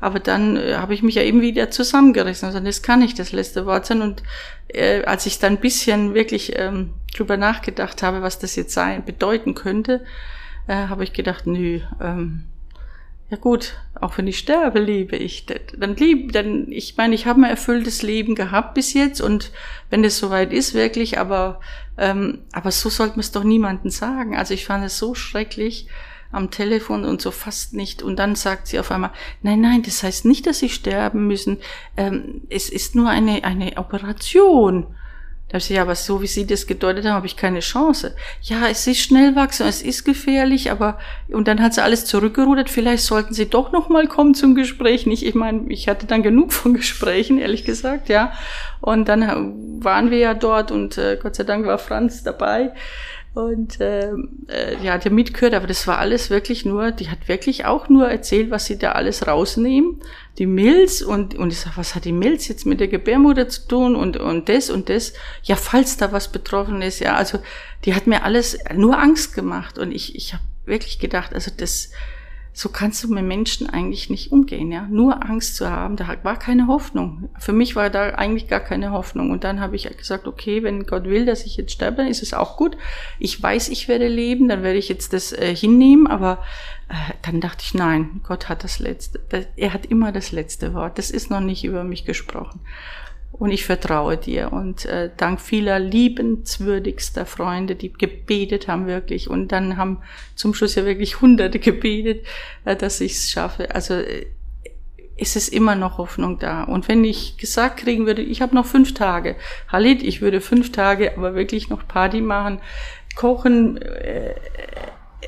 Aber dann äh, habe ich mich ja eben wieder zusammengerissen und also, das kann nicht das letzte Wort sein. Und äh, als ich dann ein bisschen wirklich ähm, drüber nachgedacht habe, was das jetzt sein bedeuten könnte, äh, habe ich gedacht, nö, ähm, ja gut, auch wenn ich sterbe, liebe ich. Dann lieb, dann, ich meine, ich habe ein erfülltes Leben gehabt bis jetzt und wenn es soweit ist, wirklich, aber, ähm, aber so sollte man es doch niemandem sagen. Also ich fand es so schrecklich am Telefon und so fast nicht. Und dann sagt sie auf einmal, nein, nein, das heißt nicht, dass sie sterben müssen. Ähm, es ist nur eine, eine Operation. Da habe ich ja, aber so wie Sie das gedeutet haben, habe ich keine Chance. Ja, es ist schnell wachsen, es ist gefährlich, aber und dann hat sie alles zurückgerudert. Vielleicht sollten Sie doch noch mal kommen zum Gespräch. Nicht, ich meine, ich hatte dann genug von Gesprächen, ehrlich gesagt, ja. Und dann waren wir ja dort und äh, Gott sei Dank war Franz dabei und äh, äh, ja, ja mitgehört, aber das war alles wirklich nur, die hat wirklich auch nur erzählt, was sie da alles rausnehmen. Die Milz und, und ich sag, was hat die Milz jetzt mit der Gebärmutter zu tun und, und das und das? Ja, falls da was betroffen ist, ja, also die hat mir alles nur Angst gemacht und ich, ich habe wirklich gedacht, also das, so kannst du mit Menschen eigentlich nicht umgehen, ja. Nur Angst zu haben, da war keine Hoffnung. Für mich war da eigentlich gar keine Hoffnung. Und dann habe ich gesagt, okay, wenn Gott will, dass ich jetzt sterbe, dann ist es auch gut. Ich weiß, ich werde leben, dann werde ich jetzt das äh, hinnehmen, aber äh, dann dachte ich, nein, Gott hat das letzte, er hat immer das letzte Wort. Das ist noch nicht über mich gesprochen und ich vertraue dir. Und äh, dank vieler liebenswürdigster Freunde, die gebetet haben wirklich und dann haben zum Schluss ja wirklich Hunderte gebetet, äh, dass ich es schaffe. Also äh, ist es immer noch Hoffnung da. Und wenn ich gesagt kriegen würde, ich habe noch fünf Tage, Halit, ich würde fünf Tage aber wirklich noch Party machen, kochen, äh,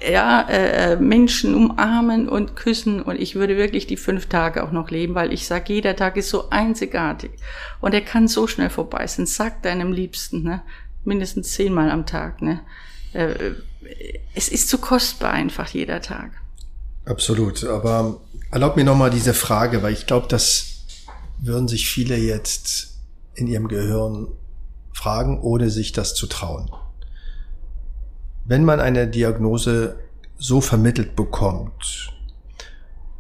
ja, äh, Menschen umarmen und küssen und ich würde wirklich die fünf Tage auch noch leben, weil ich sage, jeder Tag ist so einzigartig und er kann so schnell vorbei sein. Sag deinem Liebsten, ne, mindestens zehnmal am Tag, ne, äh, es ist zu kostbar einfach jeder Tag. Absolut. Aber erlaubt mir nochmal diese Frage, weil ich glaube, das würden sich viele jetzt in ihrem Gehirn fragen, ohne sich das zu trauen. Wenn man eine Diagnose so vermittelt bekommt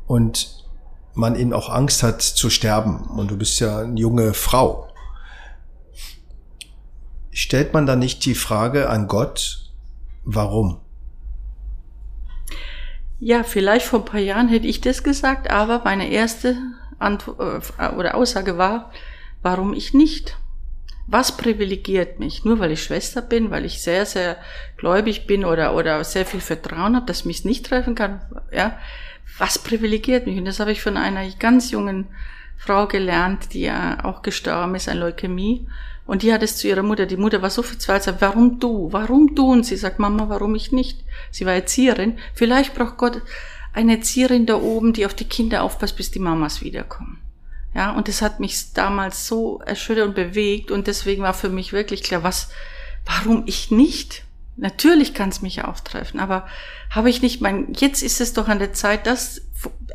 und man eben auch Angst hat zu sterben und du bist ja eine junge Frau, stellt man dann nicht die Frage an Gott, warum? Ja, vielleicht vor ein paar Jahren hätte ich das gesagt, aber meine erste Antwort äh, oder Aussage war, warum ich nicht? Was privilegiert mich? Nur weil ich Schwester bin, weil ich sehr, sehr gläubig bin oder, oder sehr viel Vertrauen habe, dass mich nicht treffen kann, ja? Was privilegiert mich? Und das habe ich von einer ganz jungen Frau gelernt, die ja auch gestorben ist an Leukämie. Und die hat es zu ihrer Mutter. Die Mutter war so verzweifelt, warum du? Warum du? Und sie sagt, Mama, warum ich nicht? Sie war Erzieherin. Vielleicht braucht Gott eine Erzieherin da oben, die auf die Kinder aufpasst, bis die Mamas wiederkommen. Ja, und das hat mich damals so erschüttert und bewegt und deswegen war für mich wirklich klar, was, warum ich nicht? Natürlich kann es mich auftreffen, aber habe ich nicht mein, jetzt ist es doch an der Zeit, das,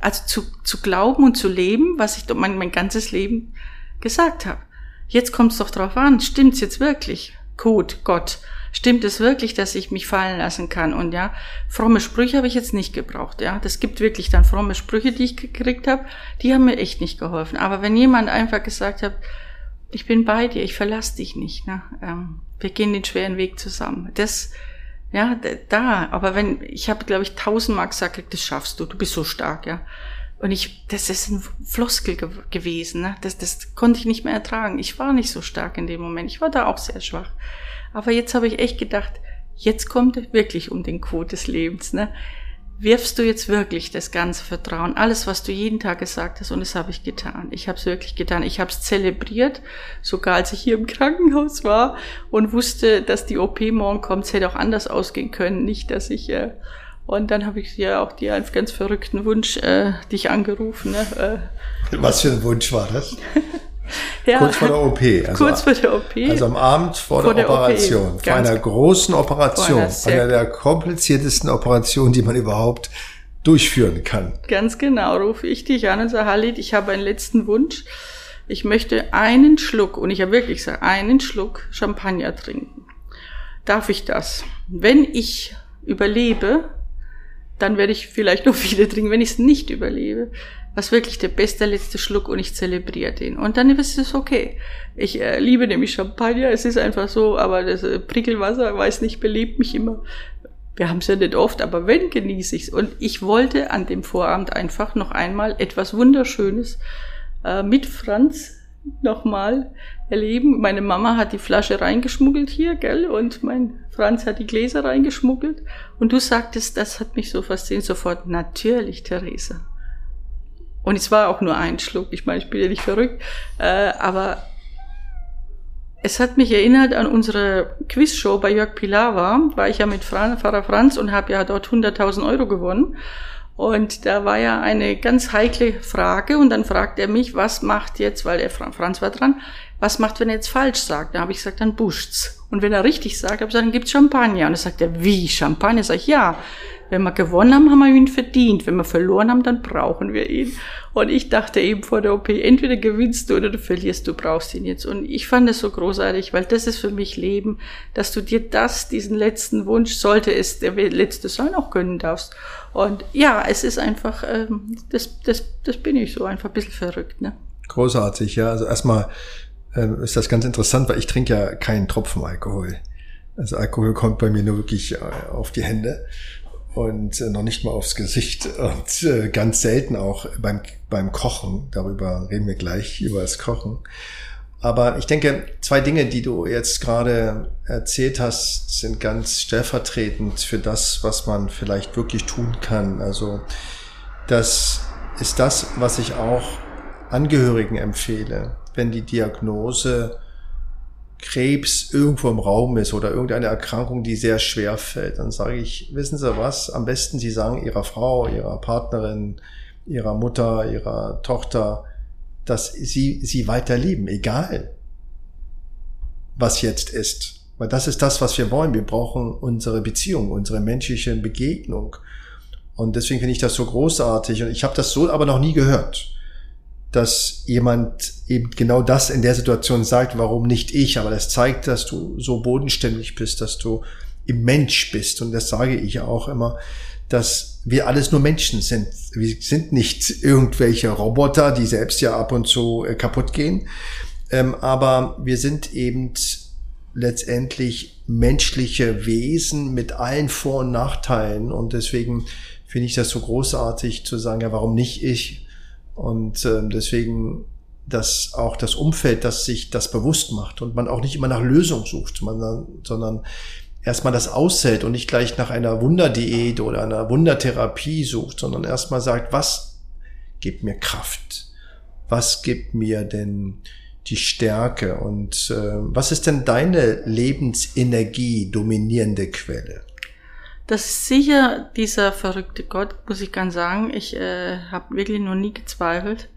also zu, zu glauben und zu leben, was ich mein, mein ganzes Leben gesagt habe. Jetzt kommt es doch drauf an, stimmt's jetzt wirklich? Gut, Gott, stimmt es wirklich, dass ich mich fallen lassen kann? Und ja, fromme Sprüche habe ich jetzt nicht gebraucht. Ja, das gibt wirklich dann fromme Sprüche, die ich gekriegt habe, die haben mir echt nicht geholfen. Aber wenn jemand einfach gesagt hat, ich bin bei dir, ich verlasse dich nicht, ne? Ähm, wir gehen den schweren Weg zusammen. Das, ja, da. Aber wenn ich habe, glaube ich, tausendmal gesagt, das schaffst du, du bist so stark, ja. Und ich, das ist ein Floskel ge gewesen, ne? das, das konnte ich nicht mehr ertragen. Ich war nicht so stark in dem Moment. Ich war da auch sehr schwach. Aber jetzt habe ich echt gedacht, jetzt kommt es wirklich um den Code des Lebens. Ne? Wirfst du jetzt wirklich das ganze Vertrauen, alles, was du jeden Tag gesagt hast, und das habe ich getan. Ich habe es wirklich getan. Ich habe es zelebriert, sogar als ich hier im Krankenhaus war und wusste, dass die OP morgen kommt. Es hätte auch anders ausgehen können. Nicht, dass ich äh, und dann habe ich ja auch dir einen ganz verrückten Wunsch, äh, dich angerufen. Ne? Äh. Was für ein Wunsch war das? ja, kurz vor der OP. Also, kurz vor der OP. Also am Abend vor, vor der, der, Operation. vor einer großen Operation. Einer der kompliziertesten Operationen, die man überhaupt durchführen kann. Ganz genau, rufe ich dich an und sage, Halid, ich habe einen letzten Wunsch. Ich möchte einen Schluck, und ich habe wirklich gesagt, einen Schluck Champagner trinken. Darf ich das? Wenn ich überlebe, dann werde ich vielleicht noch viele trinken, wenn ich es nicht überlebe. Was wirklich der beste letzte Schluck und ich zelebriere den. Und dann ist es okay. Ich äh, liebe nämlich Champagner, es ist einfach so, aber das äh, Prickelwasser, weiß nicht, belebt mich immer. Wir haben es ja nicht oft, aber wenn, genieße ich es. Und ich wollte an dem Vorabend einfach noch einmal etwas Wunderschönes äh, mit Franz nochmal erleben. Meine Mama hat die Flasche reingeschmuggelt hier, gell? Und mein Franz hat die Gläser reingeschmuggelt. Und du sagtest, das hat mich so fasziniert, sofort, natürlich, Therese. Und es war auch nur ein Schluck. Ich meine, ich bin ja nicht verrückt. Äh, aber es hat mich erinnert an unsere Quizshow bei Jörg Pilawa. War ich ja mit Pfarrer Franz und habe ja dort 100.000 Euro gewonnen. Und da war ja eine ganz heikle Frage und dann fragt er mich, was macht jetzt, weil er Franz war dran, was macht, wenn er jetzt falsch sagt? Da habe ich gesagt, dann buscht's. Und wenn er richtig sagt, habe ich gesagt, dann gibt's Champagner. Und er sagt er, wie Champagner? Sag ich, ja. Wenn wir gewonnen haben, haben wir ihn verdient. Wenn wir verloren haben, dann brauchen wir ihn. Und ich dachte eben vor der OP, entweder gewinnst du oder du verlierst, du brauchst ihn jetzt. Und ich fand es so großartig, weil das ist für mich Leben, dass du dir das, diesen letzten Wunsch, sollte es der letzte sein, auch gönnen darfst. Und ja, es ist einfach, ähm, das, das, das bin ich so, einfach ein bisschen verrückt. Ne? Großartig, ja. Also erstmal ähm, ist das ganz interessant, weil ich trinke ja keinen Tropfen Alkohol. Also Alkohol kommt bei mir nur wirklich äh, auf die Hände und äh, noch nicht mal aufs Gesicht und äh, ganz selten auch beim, beim Kochen. Darüber reden wir gleich, über das Kochen. Aber ich denke, zwei Dinge, die du jetzt gerade erzählt hast, sind ganz stellvertretend für das, was man vielleicht wirklich tun kann. Also das ist das, was ich auch Angehörigen empfehle, wenn die Diagnose Krebs irgendwo im Raum ist oder irgendeine Erkrankung, die sehr schwer fällt, dann sage ich, wissen Sie was, am besten Sie sagen Ihrer Frau, Ihrer Partnerin, Ihrer Mutter, Ihrer Tochter, dass Sie sie weiter lieben, egal was jetzt ist. Weil das ist das, was wir wollen. Wir brauchen unsere Beziehung, unsere menschliche Begegnung. Und deswegen finde ich das so großartig. Und ich habe das so aber noch nie gehört, dass jemand eben genau das in der Situation sagt, warum nicht ich. Aber das zeigt, dass du so bodenständig bist, dass du im Mensch bist. Und das sage ich auch immer, dass wir alles nur Menschen sind. Wir sind nicht irgendwelche Roboter, die selbst ja ab und zu äh, kaputt gehen. Ähm, aber wir sind eben letztendlich menschliche Wesen mit allen Vor- und Nachteilen. Und deswegen finde ich das so großartig zu sagen, ja, warum nicht ich? Und äh, deswegen dass auch das Umfeld, das sich das bewusst macht und man auch nicht immer nach Lösung sucht, man, sondern erstmal das aushält und nicht gleich nach einer Wunderdiät oder einer Wundertherapie sucht, sondern erstmal sagt, was gibt mir Kraft? Was gibt mir denn die Stärke? Und äh, was ist denn deine Lebensenergie dominierende Quelle? Das ist sicher dieser verrückte Gott, muss ich ganz sagen. Ich äh, habe wirklich noch nie gezweifelt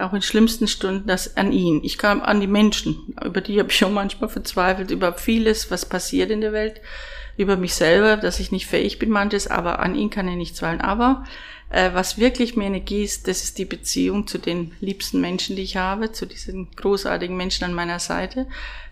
auch in schlimmsten Stunden, das an ihn. Ich kam an die Menschen, über die habe ich auch manchmal verzweifelt, über vieles, was passiert in der Welt, über mich selber, dass ich nicht fähig bin, manches, aber an ihn kann ich nicht zweifeln. Aber äh, was wirklich mir Energie ist, das ist die Beziehung zu den liebsten Menschen, die ich habe, zu diesen großartigen Menschen an meiner Seite.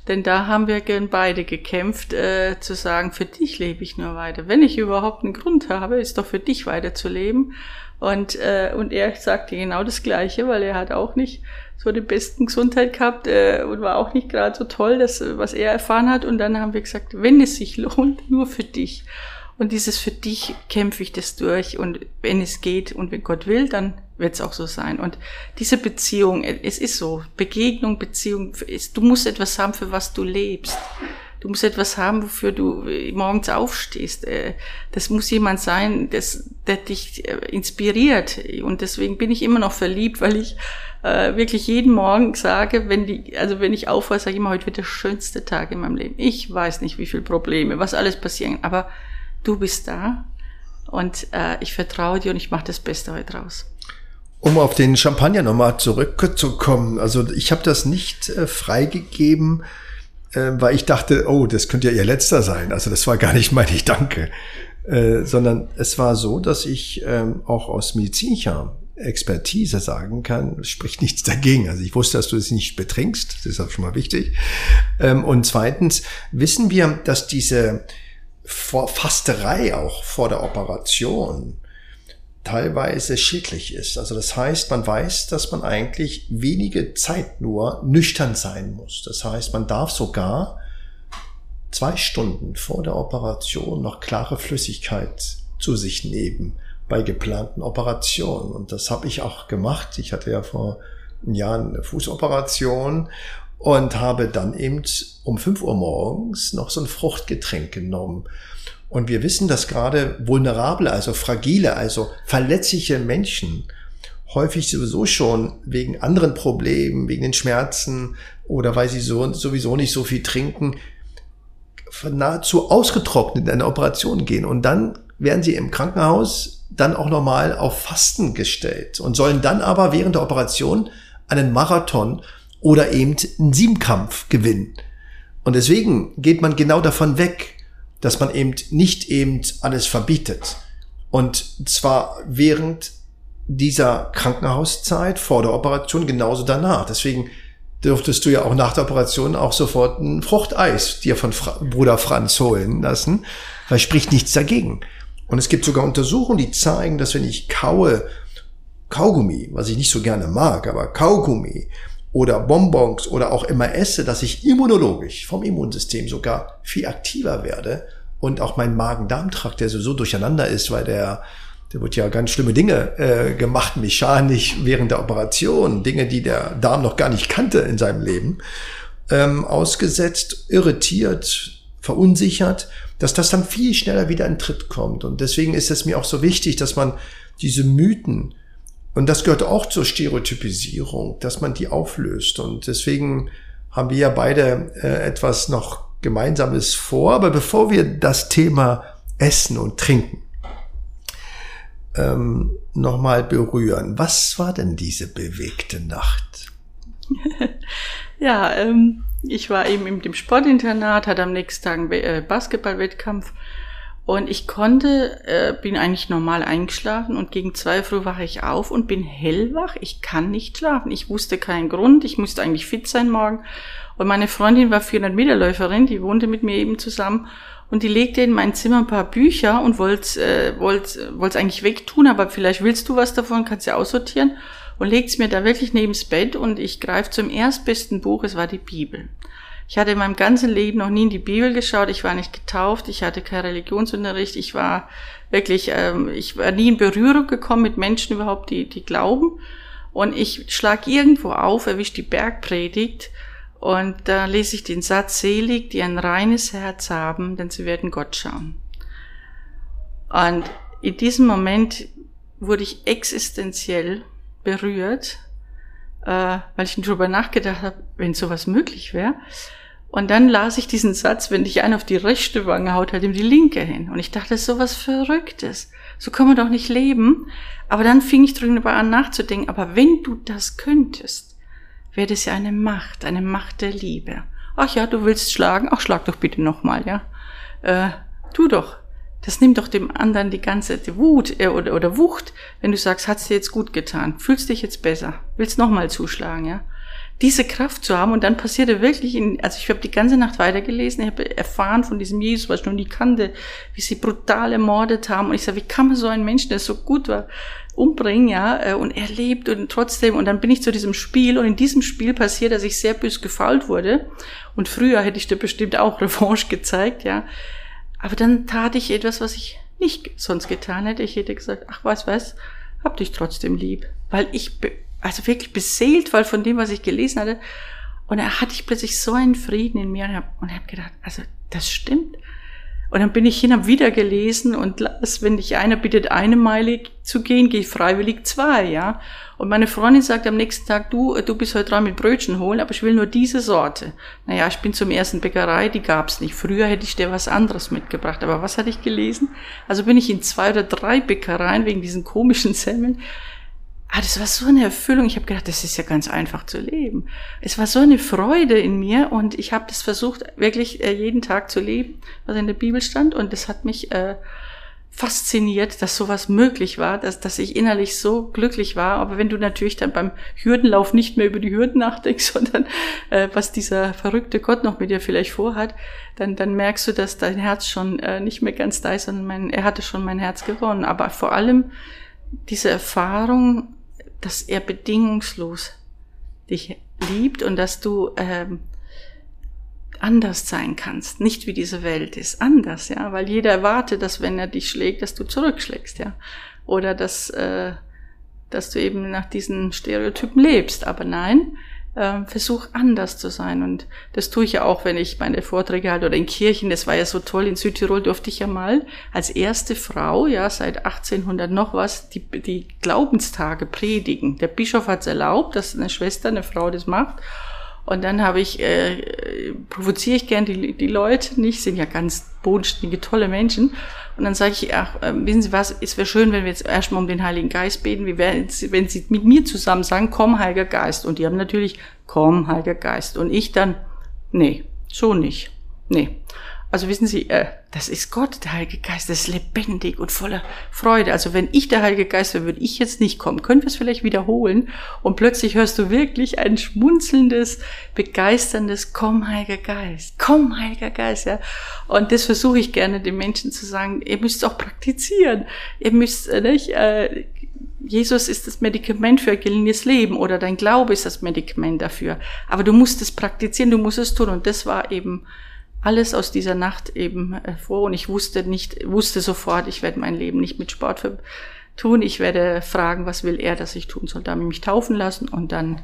Denn da haben wir gern beide gekämpft, äh, zu sagen, für dich lebe ich nur weiter. Wenn ich überhaupt einen Grund habe, ist doch für dich weiterzuleben. Und, äh, und er sagte genau das Gleiche, weil er hat auch nicht so die besten Gesundheit gehabt äh, und war auch nicht gerade so toll, das, was er erfahren hat. Und dann haben wir gesagt, wenn es sich lohnt, nur für dich. Und dieses für dich kämpfe ich das durch. Und wenn es geht und wenn Gott will, dann wird es auch so sein. Und diese Beziehung, es ist so, Begegnung, Beziehung, du musst etwas haben, für was du lebst. Du musst etwas haben, wofür du morgens aufstehst. Äh, das muss jemand sein, das, der dich äh, inspiriert. Und deswegen bin ich immer noch verliebt, weil ich äh, wirklich jeden Morgen sage, wenn die, also wenn ich aufwache, sage ich immer, heute wird der schönste Tag in meinem Leben. Ich weiß nicht, wie viele Probleme, was alles passieren, aber du bist da und äh, ich vertraue dir und ich mache das Beste heute raus. Um auf den Champagner nochmal zurückzukommen, also ich habe das nicht äh, freigegeben, äh, weil ich dachte, oh, das könnte ja ihr letzter sein. Also das war gar nicht mein Gedanke, äh, sondern es war so, dass ich ähm, auch aus medizinischer Expertise sagen kann, spricht nichts dagegen. Also ich wusste, dass du es nicht betrinkst, das ist auch schon mal wichtig. Ähm, und zweitens wissen wir, dass diese Fasterei auch vor der Operation teilweise schädlich ist. Also das heißt, man weiß, dass man eigentlich wenige Zeit nur nüchtern sein muss. Das heißt, man darf sogar zwei Stunden vor der Operation noch klare Flüssigkeit zu sich nehmen bei geplanten Operationen. Und das habe ich auch gemacht. Ich hatte ja vor Jahren eine Fußoperation und habe dann eben um fünf Uhr morgens noch so ein Fruchtgetränk genommen. Und wir wissen, dass gerade vulnerable, also fragile, also verletzliche Menschen häufig sowieso schon wegen anderen Problemen, wegen den Schmerzen oder weil sie so, sowieso nicht so viel trinken, nahezu ausgetrocknet in eine Operation gehen. Und dann werden sie im Krankenhaus dann auch nochmal auf Fasten gestellt und sollen dann aber während der Operation einen Marathon oder eben einen Siebenkampf gewinnen. Und deswegen geht man genau davon weg, dass man eben nicht eben alles verbietet. Und zwar während dieser Krankenhauszeit vor der Operation genauso danach. Deswegen dürftest du ja auch nach der Operation auch sofort ein Fruchteis dir von Fra Bruder Franz holen lassen, weil spricht nichts dagegen. Und es gibt sogar Untersuchungen, die zeigen, dass wenn ich kaue Kaugummi, was ich nicht so gerne mag, aber Kaugummi oder Bonbons oder auch immer esse, dass ich immunologisch vom Immunsystem sogar viel aktiver werde und auch mein Magen-Darm-Trakt, der sowieso durcheinander ist, weil der der wird ja ganz schlimme Dinge äh, gemacht, mechanisch während der Operation, Dinge, die der Darm noch gar nicht kannte in seinem Leben, ähm, ausgesetzt, irritiert, verunsichert, dass das dann viel schneller wieder in Tritt kommt. Und deswegen ist es mir auch so wichtig, dass man diese Mythen, und das gehört auch zur Stereotypisierung, dass man die auflöst. Und deswegen haben wir ja beide äh, etwas noch Gemeinsames vor. Aber bevor wir das Thema Essen und Trinken ähm, nochmal berühren, was war denn diese bewegte Nacht? Ja, ähm, ich war eben im Sportinternat, hatte am nächsten Tag einen äh, Basketballwettkampf und ich konnte, äh, bin eigentlich normal eingeschlafen und gegen zwei früh wache ich auf und bin hellwach. Ich kann nicht schlafen. Ich wusste keinen Grund. Ich musste eigentlich fit sein morgen. Und meine Freundin war 400 Meter Läuferin, die wohnte mit mir eben zusammen und die legte in mein Zimmer ein paar Bücher und wollte äh, wollte wollte eigentlich wegtun, aber vielleicht willst du was davon, kannst ja aussortieren und legt's mir da wirklich neben's Bett und ich greife zum erstbesten Buch, es war die Bibel. Ich hatte in meinem ganzen Leben noch nie in die Bibel geschaut, ich war nicht getauft, ich hatte keinen Religionsunterricht, ich war wirklich, ähm, ich war nie in Berührung gekommen mit Menschen überhaupt, die, die glauben. Und ich schlag irgendwo auf, erwisch die Bergpredigt und da lese ich den Satz, selig, die ein reines Herz haben, denn sie werden Gott schauen. Und in diesem Moment wurde ich existenziell berührt, äh, weil ich darüber nachgedacht habe, wenn sowas möglich wäre. Und dann las ich diesen Satz, wenn dich einer auf die rechte Wange haut, halt ihm die linke hin. Und ich dachte, das ist sowas Verrücktes. So kann man doch nicht leben. Aber dann fing ich darüber an nachzudenken, aber wenn du das könntest, wäre das ja eine Macht, eine Macht der Liebe. Ach ja, du willst schlagen? Ach, schlag doch bitte nochmal, ja. Äh, tu doch. Das nimmt doch dem anderen die ganze die Wut äh, oder, oder Wucht, wenn du sagst, hat's dir jetzt gut getan, fühlst dich jetzt besser, willst nochmal zuschlagen, ja. Diese Kraft zu haben und dann passierte wirklich, in, also ich habe die ganze Nacht weitergelesen, ich habe erfahren von diesem Jesus, was ich noch nie kannte, wie sie brutal ermordet haben. Und ich sage, wie kann man so einen Menschen, der so gut war, umbringen, ja, äh, und er lebt und trotzdem, und dann bin ich zu diesem Spiel und in diesem Spiel passiert, dass ich sehr bös gefault wurde. Und früher hätte ich dir bestimmt auch Revanche gezeigt, ja, aber dann tat ich etwas, was ich nicht sonst getan hätte. Ich hätte gesagt, ach was, was, hab dich trotzdem lieb. Weil ich, also wirklich beseelt war von dem, was ich gelesen hatte. Und da hatte ich plötzlich so einen Frieden in mir und habe hab gedacht, also das stimmt. Und dann bin ich hin, habe wieder gelesen und las, wenn dich einer bittet, eine Meile zu gehen, gehe ich freiwillig zwei, ja. Und meine Freundin sagt am nächsten Tag, du, du bist heute dran mit Brötchen holen, aber ich will nur diese Sorte. Naja, ich bin zum ersten Bäckerei, die gab's nicht. Früher hätte ich dir was anderes mitgebracht, aber was hatte ich gelesen? Also bin ich in zwei oder drei Bäckereien wegen diesen komischen Semmeln. Ah, das war so eine Erfüllung. Ich habe gedacht, das ist ja ganz einfach zu leben. Es war so eine Freude in mir und ich habe das versucht, wirklich äh, jeden Tag zu leben, was in der Bibel stand. Und das hat mich äh, fasziniert, dass sowas möglich war, dass, dass ich innerlich so glücklich war. Aber wenn du natürlich dann beim Hürdenlauf nicht mehr über die Hürden nachdenkst, sondern äh, was dieser verrückte Gott noch mit dir vielleicht vorhat, dann, dann merkst du, dass dein Herz schon äh, nicht mehr ganz da ist, sondern mein, er hatte schon mein Herz gewonnen. Aber vor allem diese Erfahrung, dass er bedingungslos dich liebt und dass du ähm, anders sein kannst, nicht wie diese Welt ist, anders, ja, weil jeder erwartet, dass wenn er dich schlägt, dass du zurückschlägst, ja, oder dass äh, dass du eben nach diesen Stereotypen lebst, aber nein, äh, versuch anders zu sein und das tue ich ja auch, wenn ich meine Vorträge halte oder in Kirchen. Das war ja so toll in Südtirol durfte ich ja mal als erste Frau, ja seit 1800 noch was, die die Glaubenstage predigen. Der Bischof hat es erlaubt, dass eine Schwester, eine Frau das macht. Und dann habe ich, äh, provoziere ich gern die, die Leute nicht, sind ja ganz bodenständige, tolle Menschen. Und dann sage ich, ach, äh, wissen Sie was, es wäre schön, wenn wir jetzt erstmal um den Heiligen Geist beten, wie wären, wenn Sie mit mir zusammen sagen, komm, Heiliger Geist. Und die haben natürlich, komm, Heiliger Geist. Und ich dann, nee, so nicht. Nee. Also wissen Sie, äh, das ist Gott, der Heilige Geist, das ist lebendig und voller Freude. Also wenn ich der Heilige Geist wäre, würde ich jetzt nicht kommen. Können wir es vielleicht wiederholen? Und plötzlich hörst du wirklich ein schmunzelndes, begeisterndes Komm, Heiliger Geist, komm, Heiliger Geist, ja. Und das versuche ich gerne den Menschen zu sagen, ihr müsst auch praktizieren. Ihr müsst, äh, nicht, äh, Jesus ist das Medikament für ein gelingendes Leben oder dein Glaube ist das Medikament dafür. Aber du musst es praktizieren, du musst es tun. Und das war eben alles aus dieser Nacht eben vor und ich wusste nicht, wusste sofort, ich werde mein Leben nicht mit Sport tun. Ich werde fragen, was will er, dass ich tun soll. Da habe ich mich taufen lassen und dann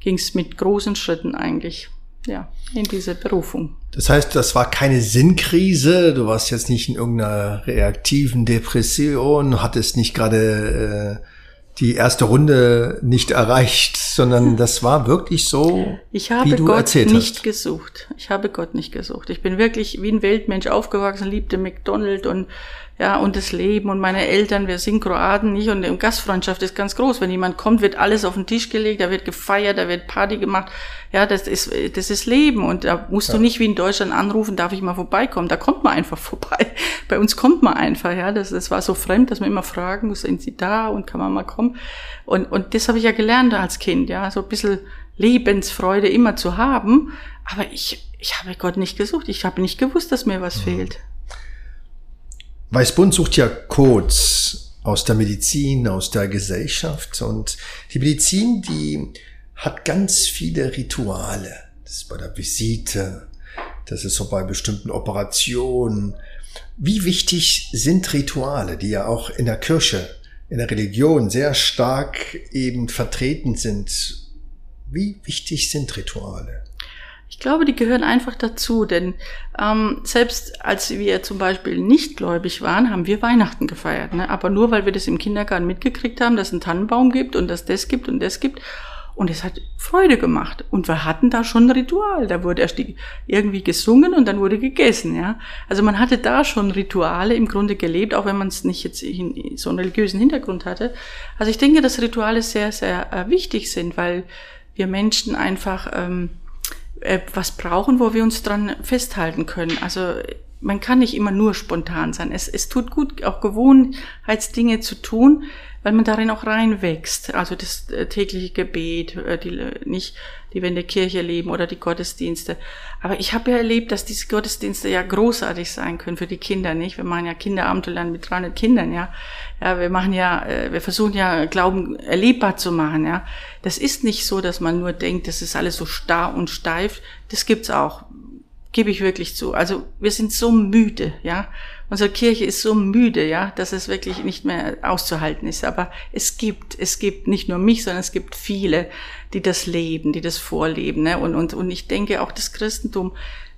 ging es mit großen Schritten eigentlich ja, in diese Berufung. Das heißt, das war keine Sinnkrise, du warst jetzt nicht in irgendeiner reaktiven Depression, hattest nicht gerade äh, die erste Runde nicht erreicht, sondern das war wirklich so, ich habe wie du Gott erzählt nicht hast. gesucht. Ich habe Gott nicht gesucht. Ich bin wirklich wie ein Weltmensch aufgewachsen, liebte McDonald und ja und das Leben und meine Eltern. Wir sind Kroaten nicht und Gastfreundschaft ist ganz groß. Wenn jemand kommt, wird alles auf den Tisch gelegt, da wird gefeiert, da wird Party gemacht. Ja, das ist das ist Leben und da musst Ja. du nicht wie in Deutschland anrufen, darf ich mal vorbeikommen. Da kommt man einfach vorbei. Bei uns kommt man einfach. Ja, das das war so fremd, dass man immer fragen muss, sind Sie da und kann man mal kommen. Und und das habe ich ja gelernt als Kind. Ja, so ein bisschen Lebensfreude immer zu haben. Aber ich, ich habe Gott nicht gesucht. Ich habe nicht gewusst, dass mir was fehlt. Weißbund sucht ja Codes aus der Medizin, aus der Gesellschaft und die Medizin, die hat ganz viele Rituale. Das ist bei der Visite, das ist so bei bestimmten Operationen. Wie wichtig sind Rituale, die ja auch in der Kirche, in der Religion sehr stark eben vertreten sind? Wie wichtig sind Rituale? Ich glaube, die gehören einfach dazu, denn ähm, selbst als wir zum Beispiel nicht gläubig waren, haben wir Weihnachten gefeiert. Ne? Aber nur, weil wir das im Kindergarten mitgekriegt haben, dass es einen Tannenbaum gibt und dass das gibt und das gibt. Und es hat Freude gemacht. Und wir hatten da schon ein Ritual. Da wurde erst die, irgendwie gesungen und dann wurde gegessen. Ja, Also man hatte da schon Rituale im Grunde gelebt, auch wenn man es nicht jetzt in, so einen religiösen Hintergrund hatte. Also ich denke, dass Rituale sehr, sehr äh, wichtig sind, weil wir Menschen einfach ähm, äh, was brauchen, wo wir uns dran festhalten können. Also man kann nicht immer nur spontan sein. Es, es tut gut, auch Gewohnheitsdinge zu tun, weil man darin auch reinwächst. Also das äh, tägliche Gebet, äh, die, nicht die wir in der Kirche leben oder die Gottesdienste. Aber ich habe ja erlebt, dass diese Gottesdienste ja großartig sein können für die Kinder, nicht? Wir machen ja Kinderabendland mit 300 Kindern, ja. Ja, wir machen ja, äh, wir versuchen ja Glauben erlebbar zu machen, ja. Das ist nicht so, dass man nur denkt, das ist alles so starr und steif. Das gibt's auch gebe ich wirklich zu. Also wir sind so müde, ja. Unsere Kirche ist so müde, ja, dass es wirklich nicht mehr auszuhalten ist. Aber es gibt, es gibt nicht nur mich, sondern es gibt viele, die das leben, die das vorleben. Ne? Und, und, und ich denke auch das Christentum,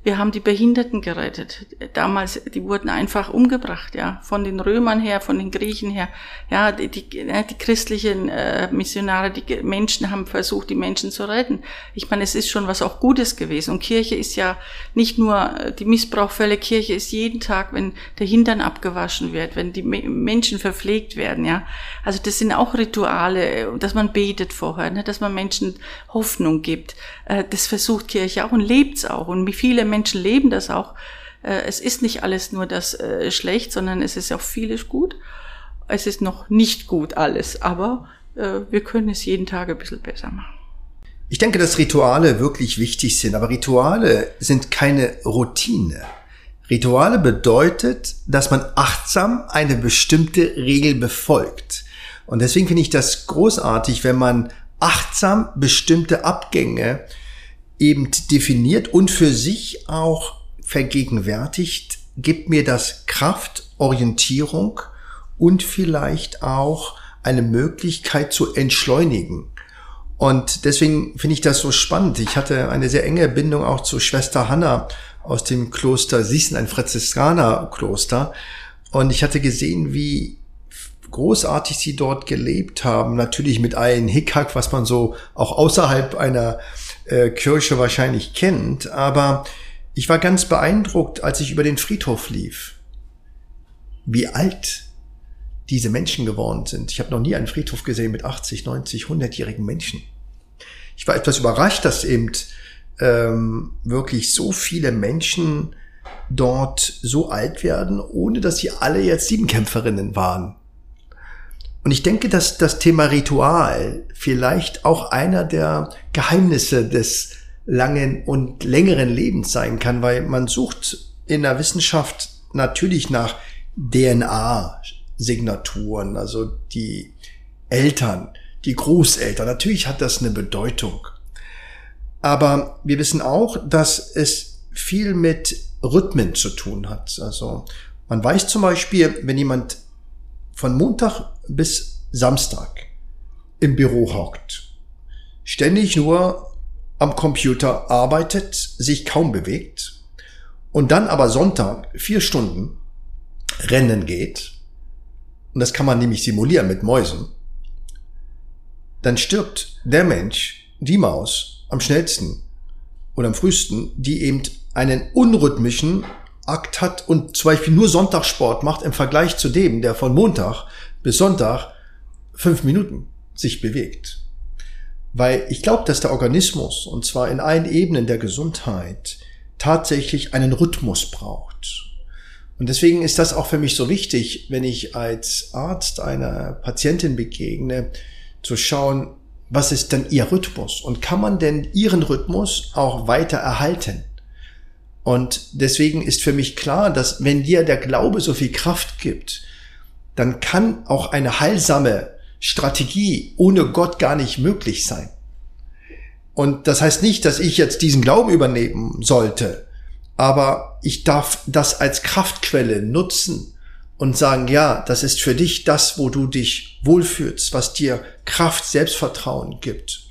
wir haben die Behinderten gerettet. Damals, die wurden einfach umgebracht, ja, von den Römern her, von den Griechen her. Ja, die, die, die christlichen äh, Missionare, die Menschen haben versucht, die Menschen zu retten. Ich meine, es ist schon was auch Gutes gewesen. Und Kirche ist ja nicht nur die Missbrauchfälle, Kirche ist jeden Tag, wenn der Hintern abgewaschen wird, wenn die Menschen verpflegt werden, ja. Also das sind auch Rituale, dass man betet vorher, ne, dass man Menschen Hoffnung gibt. Äh, das versucht Kirche auch und lebt's auch. Und viele Menschen leben das auch. Äh, es ist nicht alles nur das äh, schlecht, sondern es ist auch vieles gut. Es ist noch nicht gut alles, aber äh, wir können es jeden Tag ein bisschen besser machen. Ich denke, dass Rituale wirklich wichtig sind, aber Rituale sind keine Routine. Rituale bedeutet, dass man achtsam eine bestimmte Regel befolgt. Und deswegen finde ich das großartig, wenn man achtsam bestimmte Abgänge eben definiert und für sich auch vergegenwärtigt, gibt mir das Kraft, Orientierung und vielleicht auch eine Möglichkeit zu entschleunigen. Und deswegen finde ich das so spannend. Ich hatte eine sehr enge Bindung auch zu Schwester Hanna aus dem Kloster Sießen, ein Franziskanerkloster. Und ich hatte gesehen, wie großartig sie dort gelebt haben. Natürlich mit allen Hickhack, was man so auch außerhalb einer äh, Kirche wahrscheinlich kennt. Aber ich war ganz beeindruckt, als ich über den Friedhof lief. Wie alt diese Menschen geworden sind. Ich habe noch nie einen Friedhof gesehen mit 80, 90, 100-jährigen Menschen. Ich war etwas überrascht, dass eben ähm, wirklich so viele Menschen dort so alt werden, ohne dass sie alle jetzt Siebenkämpferinnen waren. Und ich denke, dass das Thema Ritual vielleicht auch einer der Geheimnisse des langen und längeren Lebens sein kann, weil man sucht in der Wissenschaft natürlich nach DNA, Signaturen, also die Eltern, die Großeltern. Natürlich hat das eine Bedeutung. Aber wir wissen auch, dass es viel mit Rhythmen zu tun hat. Also man weiß zum Beispiel, wenn jemand von Montag bis Samstag im Büro hockt, ständig nur am Computer arbeitet, sich kaum bewegt und dann aber Sonntag vier Stunden rennen geht, und das kann man nämlich simulieren mit Mäusen, dann stirbt der Mensch, die Maus, am schnellsten oder am frühesten, die eben einen unrhythmischen Akt hat und zum Beispiel nur Sonntagssport macht im Vergleich zu dem, der von Montag bis Sonntag fünf Minuten sich bewegt. Weil ich glaube, dass der Organismus, und zwar in allen Ebenen der Gesundheit, tatsächlich einen Rhythmus braucht. Und deswegen ist das auch für mich so wichtig, wenn ich als Arzt einer Patientin begegne, zu schauen, was ist denn ihr Rhythmus und kann man denn ihren Rhythmus auch weiter erhalten? Und deswegen ist für mich klar, dass wenn dir der Glaube so viel Kraft gibt, dann kann auch eine heilsame Strategie ohne Gott gar nicht möglich sein. Und das heißt nicht, dass ich jetzt diesen Glauben übernehmen sollte, aber ich darf das als Kraftquelle nutzen und sagen, ja, das ist für dich das, wo du dich wohlfühlst, was dir Kraft, Selbstvertrauen gibt.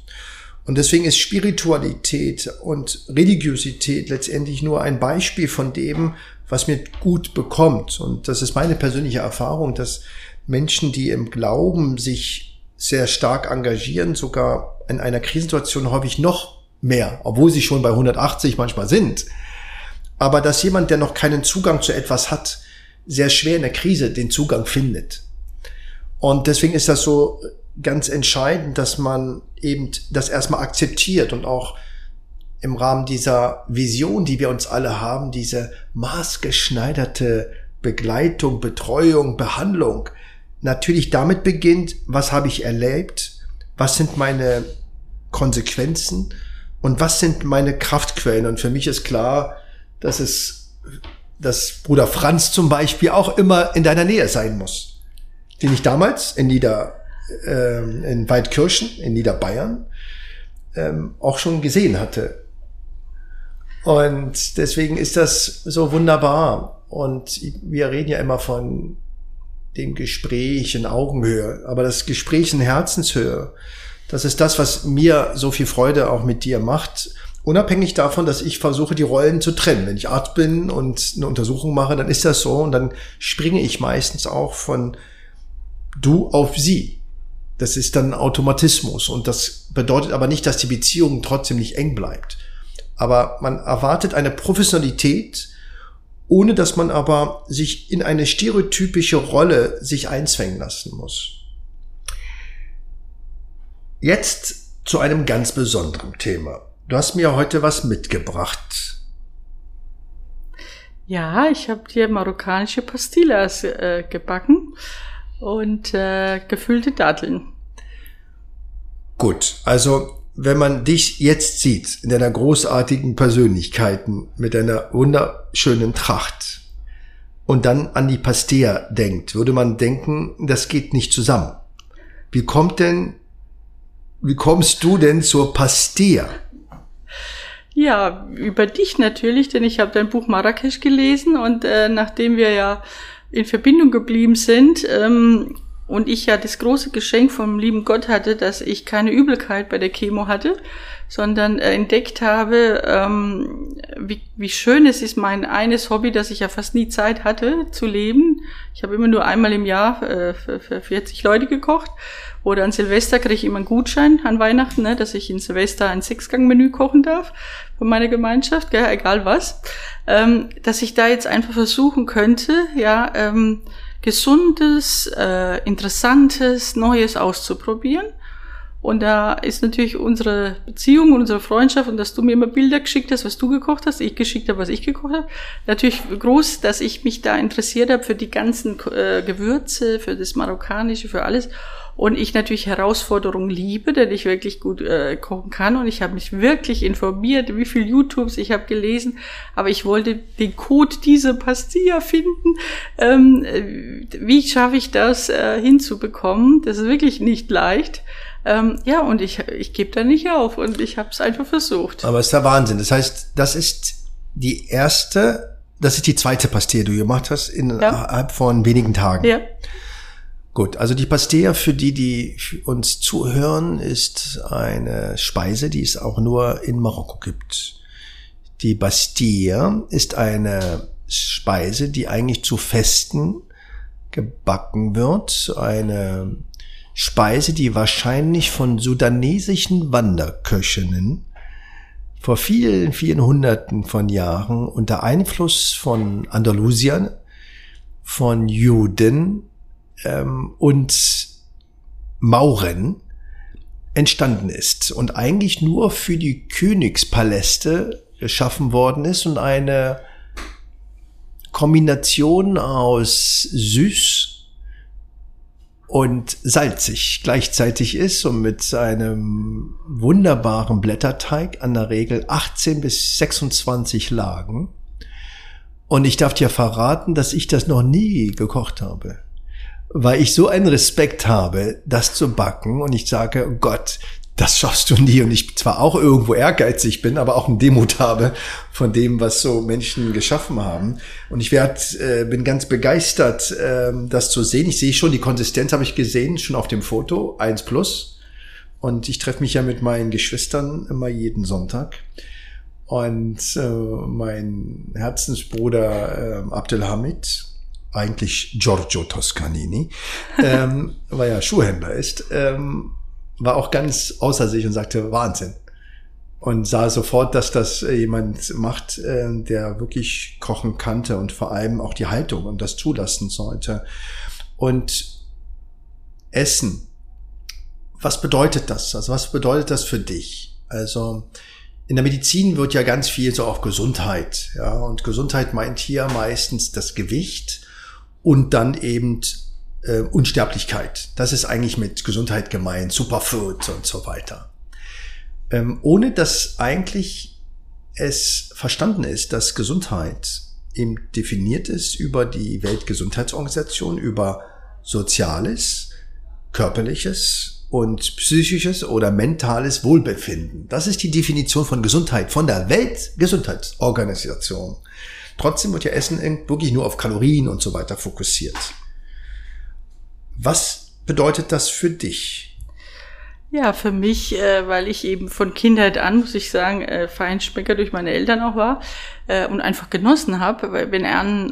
Und deswegen ist Spiritualität und Religiosität letztendlich nur ein Beispiel von dem, was mir gut bekommt. Und das ist meine persönliche Erfahrung, dass Menschen, die im Glauben sich sehr stark engagieren, sogar in einer Krisensituation häufig noch mehr, obwohl sie schon bei 180 manchmal sind. Aber dass jemand, der noch keinen Zugang zu etwas hat, sehr schwer in der Krise den Zugang findet. Und deswegen ist das so ganz entscheidend, dass man eben das erstmal akzeptiert und auch im Rahmen dieser Vision, die wir uns alle haben, diese maßgeschneiderte Begleitung, Betreuung, Behandlung, natürlich damit beginnt, was habe ich erlebt, was sind meine Konsequenzen und was sind meine Kraftquellen. Und für mich ist klar, dass es, dass Bruder Franz zum Beispiel auch immer in deiner Nähe sein muss, den ich damals in Nieder, äh, in Weidkirchen, in Niederbayern, ähm, auch schon gesehen hatte. Und deswegen ist das so wunderbar. Und wir reden ja immer von dem Gespräch in Augenhöhe, aber das Gespräch in Herzenshöhe, das ist das, was mir so viel Freude auch mit dir macht. Unabhängig davon, dass ich versuche, die Rollen zu trennen. Wenn ich Arzt bin und eine Untersuchung mache, dann ist das so und dann springe ich meistens auch von du auf sie. Das ist dann Automatismus und das bedeutet aber nicht, dass die Beziehung trotzdem nicht eng bleibt. Aber man erwartet eine Professionalität, ohne dass man aber sich in eine stereotypische Rolle sich einzwängen lassen muss. Jetzt zu einem ganz besonderen Thema. Du hast mir heute was mitgebracht. Ja, ich habe dir marokkanische Pastillas äh, gebacken und äh, gefüllte Datteln. Gut, also wenn man dich jetzt sieht, in deiner großartigen Persönlichkeiten, mit deiner wunderschönen Tracht, und dann an die Pastea denkt, würde man denken, das geht nicht zusammen. Wie kommt denn, wie kommst du denn zur Pastea? Ja, über dich natürlich, denn ich habe dein Buch Marrakesch gelesen und äh, nachdem wir ja in Verbindung geblieben sind, ähm, und ich ja das große Geschenk vom lieben Gott hatte, dass ich keine Übelkeit bei der Chemo hatte, sondern äh, entdeckt habe, ähm, wie, wie schön es ist, mein eines Hobby, dass ich ja fast nie Zeit hatte zu leben. Ich habe immer nur einmal im Jahr äh, für, für 40 Leute gekocht. Oder an Silvester kriege ich immer einen Gutschein an Weihnachten, ne, dass ich in Silvester ein Sechsgang-Menü kochen darf von meiner Gemeinschaft, gell, egal was. Ähm, dass ich da jetzt einfach versuchen könnte, ja, ähm, Gesundes, äh, Interessantes, Neues auszuprobieren. Und da ist natürlich unsere Beziehung und unsere Freundschaft und dass du mir immer Bilder geschickt hast, was du gekocht hast, ich geschickt habe, was ich gekocht habe. Natürlich groß, dass ich mich da interessiert habe für die ganzen äh, Gewürze, für das Marokkanische, für alles und ich natürlich Herausforderungen liebe, denn ich wirklich gut äh, kochen kann und ich habe mich wirklich informiert, wie viel YouTubes ich habe gelesen, aber ich wollte den Code dieser Pastilla finden. Ähm, äh, wie schaffe ich das äh, hinzubekommen? Das ist wirklich nicht leicht. Ähm, ja, und ich, ich gebe da nicht auf und ich habe es einfach versucht. Aber es ist der Wahnsinn. Das heißt, das ist die erste, das ist die zweite Pastille, die du gemacht hast innerhalb ja. von wenigen Tagen. Ja. Gut, also die Pastea für die, die uns zuhören, ist eine Speise, die es auch nur in Marokko gibt. Die Bastille ist eine Speise, die eigentlich zu Festen gebacken wird. Eine Speise, die wahrscheinlich von sudanesischen Wanderköchinnen vor vielen, vielen Hunderten von Jahren unter Einfluss von Andalusiern, von Juden ähm, und Mauren entstanden ist und eigentlich nur für die Königspaläste geschaffen worden ist und eine Kombination aus süß und salzig gleichzeitig ist und mit einem wunderbaren Blätterteig an der Regel 18 bis 26 Lagen. Und ich darf dir verraten, dass ich das noch nie gekocht habe weil ich so einen Respekt habe, das zu backen und ich sage, oh Gott, das schaffst du nie und ich zwar auch irgendwo ehrgeizig bin, aber auch einen Demut habe von dem, was so Menschen geschaffen haben. Und ich werd, äh, bin ganz begeistert, äh, das zu sehen. Ich sehe schon, die Konsistenz habe ich gesehen, schon auf dem Foto, eins plus. Und ich treffe mich ja mit meinen Geschwistern immer jeden Sonntag. Und äh, mein Herzensbruder äh, Abdelhamid, eigentlich Giorgio Toscanini, ähm, weil er Schuhhändler ist, ähm, war auch ganz außer sich und sagte, Wahnsinn. Und sah sofort, dass das jemand macht, äh, der wirklich kochen kannte und vor allem auch die Haltung und das zulassen sollte. Und Essen, was bedeutet das? Also was bedeutet das für dich? Also in der Medizin wird ja ganz viel so auf Gesundheit, ja, und Gesundheit meint hier meistens das Gewicht, und dann eben äh, Unsterblichkeit. Das ist eigentlich mit Gesundheit gemeint, Superfood und so weiter. Ähm, ohne dass eigentlich es verstanden ist, dass Gesundheit eben definiert ist über die Weltgesundheitsorganisation, über Soziales, Körperliches und psychisches oder mentales Wohlbefinden. Das ist die Definition von Gesundheit von der Weltgesundheitsorganisation. Trotzdem wird ja Essen wirklich nur auf Kalorien und so weiter fokussiert. Was bedeutet das für dich? Ja, für mich, äh, weil ich eben von Kindheit an, muss ich sagen, äh, Feinschmecker durch meine Eltern auch war äh, und einfach genossen habe, wenn,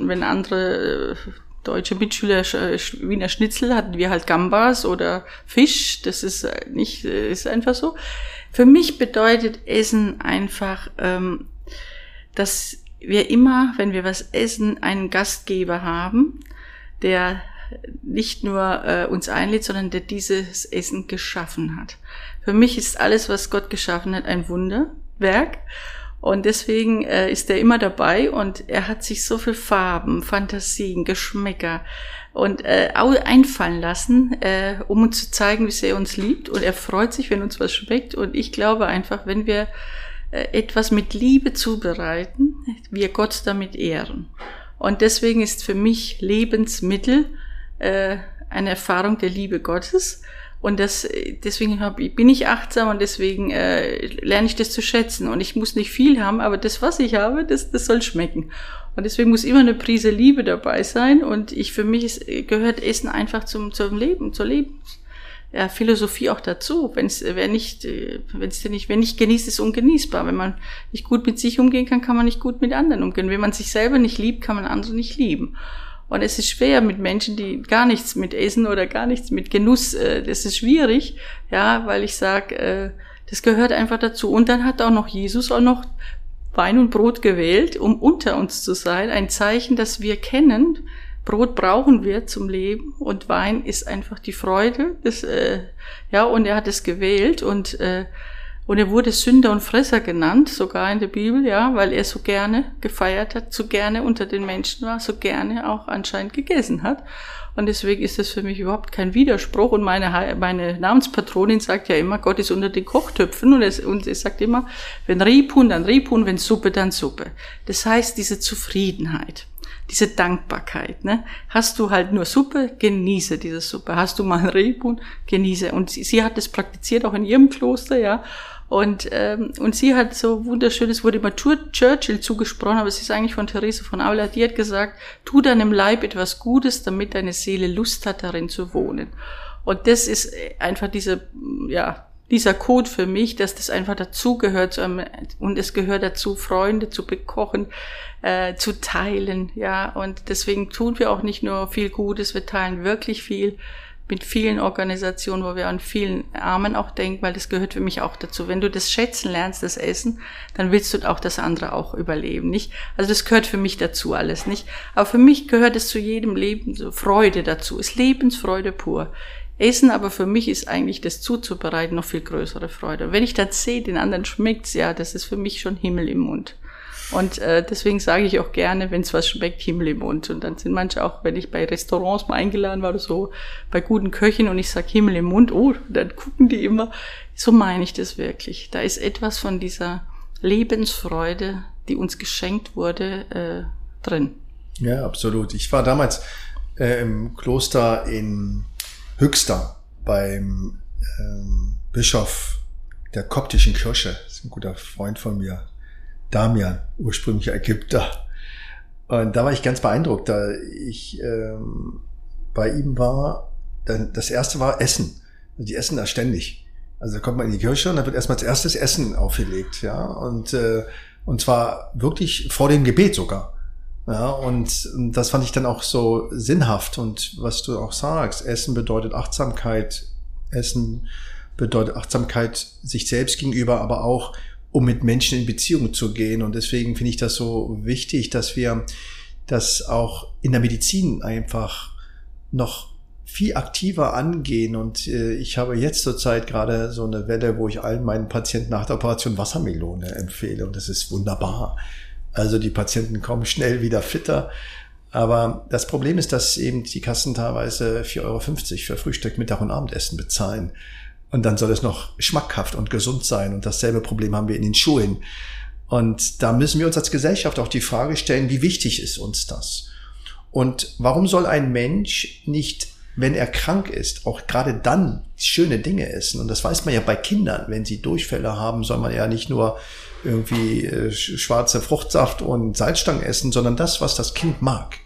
wenn andere deutsche Mitschüler Wiener Schnitzel hatten wir halt Gambas oder Fisch, das ist nicht, ist einfach so. Für mich bedeutet Essen einfach, ähm, dass wir immer, wenn wir was essen, einen Gastgeber haben, der nicht nur äh, uns einlädt, sondern der dieses Essen geschaffen hat. Für mich ist alles, was Gott geschaffen hat, ein Wunderwerk. Und deswegen äh, ist er immer dabei und er hat sich so viel Farben, Fantasien, Geschmäcker und äh, einfallen lassen, äh, um uns zu zeigen, wie sehr er uns liebt. Und er freut sich, wenn uns was schmeckt. Und ich glaube einfach, wenn wir etwas mit Liebe zubereiten, wir Gott damit ehren. Und deswegen ist für mich Lebensmittel äh, eine Erfahrung der Liebe Gottes. Und das, deswegen hab, bin ich achtsam und deswegen äh, lerne ich das zu schätzen. Und ich muss nicht viel haben, aber das, was ich habe, das, das soll schmecken. Und deswegen muss immer eine Prise Liebe dabei sein. Und ich für mich ist, gehört Essen einfach zum, zum Leben, zur Lebens ja, Philosophie auch dazu. Wenn es wenn nicht, wenn es nicht, wenn nicht genießt, ist ungenießbar. Wenn man nicht gut mit sich umgehen kann, kann man nicht gut mit anderen umgehen. Wenn man sich selber nicht liebt, kann man andere nicht lieben. Und es ist schwer mit Menschen, die gar nichts mit Essen oder gar nichts mit Genuss, äh, das ist schwierig, ja, weil ich sage, äh, das gehört einfach dazu. Und dann hat auch noch Jesus auch noch Wein und Brot gewählt, um unter uns zu sein. Ein Zeichen, dass wir kennen, Brot brauchen wir zum Leben und Wein ist einfach die Freude. Das, äh, ja, und er hat es gewählt und äh, und er wurde Sünder und Fresser genannt, sogar in der Bibel, ja, weil er so gerne gefeiert hat, so gerne unter den Menschen war, so gerne auch anscheinend gegessen hat. Und deswegen ist das für mich überhaupt kein Widerspruch. Und meine, meine Namenspatronin sagt ja immer, Gott ist unter den Kochtöpfen. Und es, und es sagt immer, wenn Rebhuhn, dann Rebhuhn, wenn Suppe, dann Suppe. Das heißt, diese Zufriedenheit diese Dankbarkeit. Ne? Hast du halt nur Suppe, genieße diese Suppe. Hast du mal ein Rebhuhn, genieße. Und sie, sie hat das praktiziert auch in ihrem Kloster, ja. Und, ähm, und sie hat so wunderschönes, wurde immer Churchill zugesprochen, aber es ist eigentlich von Therese von Avila, die hat gesagt, tu deinem Leib etwas Gutes, damit deine Seele Lust hat, darin zu wohnen. Und das ist einfach diese, ja, dieser Code für mich, dass das einfach dazugehört und es gehört dazu, Freunde zu bekochen, äh, zu teilen, ja. Und deswegen tun wir auch nicht nur viel Gutes, wir teilen wirklich viel mit vielen Organisationen, wo wir an vielen Armen auch denken, weil das gehört für mich auch dazu. Wenn du das schätzen lernst, das Essen, dann willst du auch das andere auch überleben, nicht? Also das gehört für mich dazu alles, nicht? Aber für mich gehört es zu jedem Leben so Freude dazu, ist Lebensfreude pur. Essen aber für mich ist eigentlich das zuzubereiten noch viel größere Freude. Wenn ich das sehe, den anderen schmeckt's, ja, das ist für mich schon Himmel im Mund. Und äh, deswegen sage ich auch gerne, wenn es was schmeckt, Himmel im Mund. Und dann sind manche auch, wenn ich bei Restaurants mal eingeladen war oder so, bei guten Köchen und ich sage Himmel im Mund, oh, dann gucken die immer. So meine ich das wirklich. Da ist etwas von dieser Lebensfreude, die uns geschenkt wurde, äh, drin. Ja, absolut. Ich war damals äh, im Kloster in Höxter beim ähm, Bischof der koptischen Kirche. Das ist ein guter Freund von mir. Damian, ursprünglicher Ägypter. Und da war ich ganz beeindruckt, da ich ähm, bei ihm war. Dann, das erste war Essen. Also die essen da ständig. Also da kommt man in die Kirche und da wird erstmal als erstes Essen aufgelegt, ja. Und, äh, und zwar wirklich vor dem Gebet sogar. Ja, und das fand ich dann auch so sinnhaft. Und was du auch sagst, Essen bedeutet Achtsamkeit. Essen bedeutet Achtsamkeit sich selbst gegenüber, aber auch um mit Menschen in Beziehung zu gehen. Und deswegen finde ich das so wichtig, dass wir das auch in der Medizin einfach noch viel aktiver angehen. Und äh, ich habe jetzt zurzeit gerade so eine Welle, wo ich allen meinen Patienten nach der Operation Wassermelone empfehle. Und das ist wunderbar. Also die Patienten kommen schnell wieder fitter. Aber das Problem ist, dass eben die Kassen teilweise 4,50 Euro für Frühstück, Mittag und Abendessen bezahlen. Und dann soll es noch schmackhaft und gesund sein. Und dasselbe Problem haben wir in den Schulen. Und da müssen wir uns als Gesellschaft auch die Frage stellen, wie wichtig ist uns das? Und warum soll ein Mensch nicht, wenn er krank ist, auch gerade dann schöne Dinge essen? Und das weiß man ja bei Kindern. Wenn sie Durchfälle haben, soll man ja nicht nur irgendwie äh, schwarze Fruchtsaft und Salzstangen essen, sondern das, was das Kind mag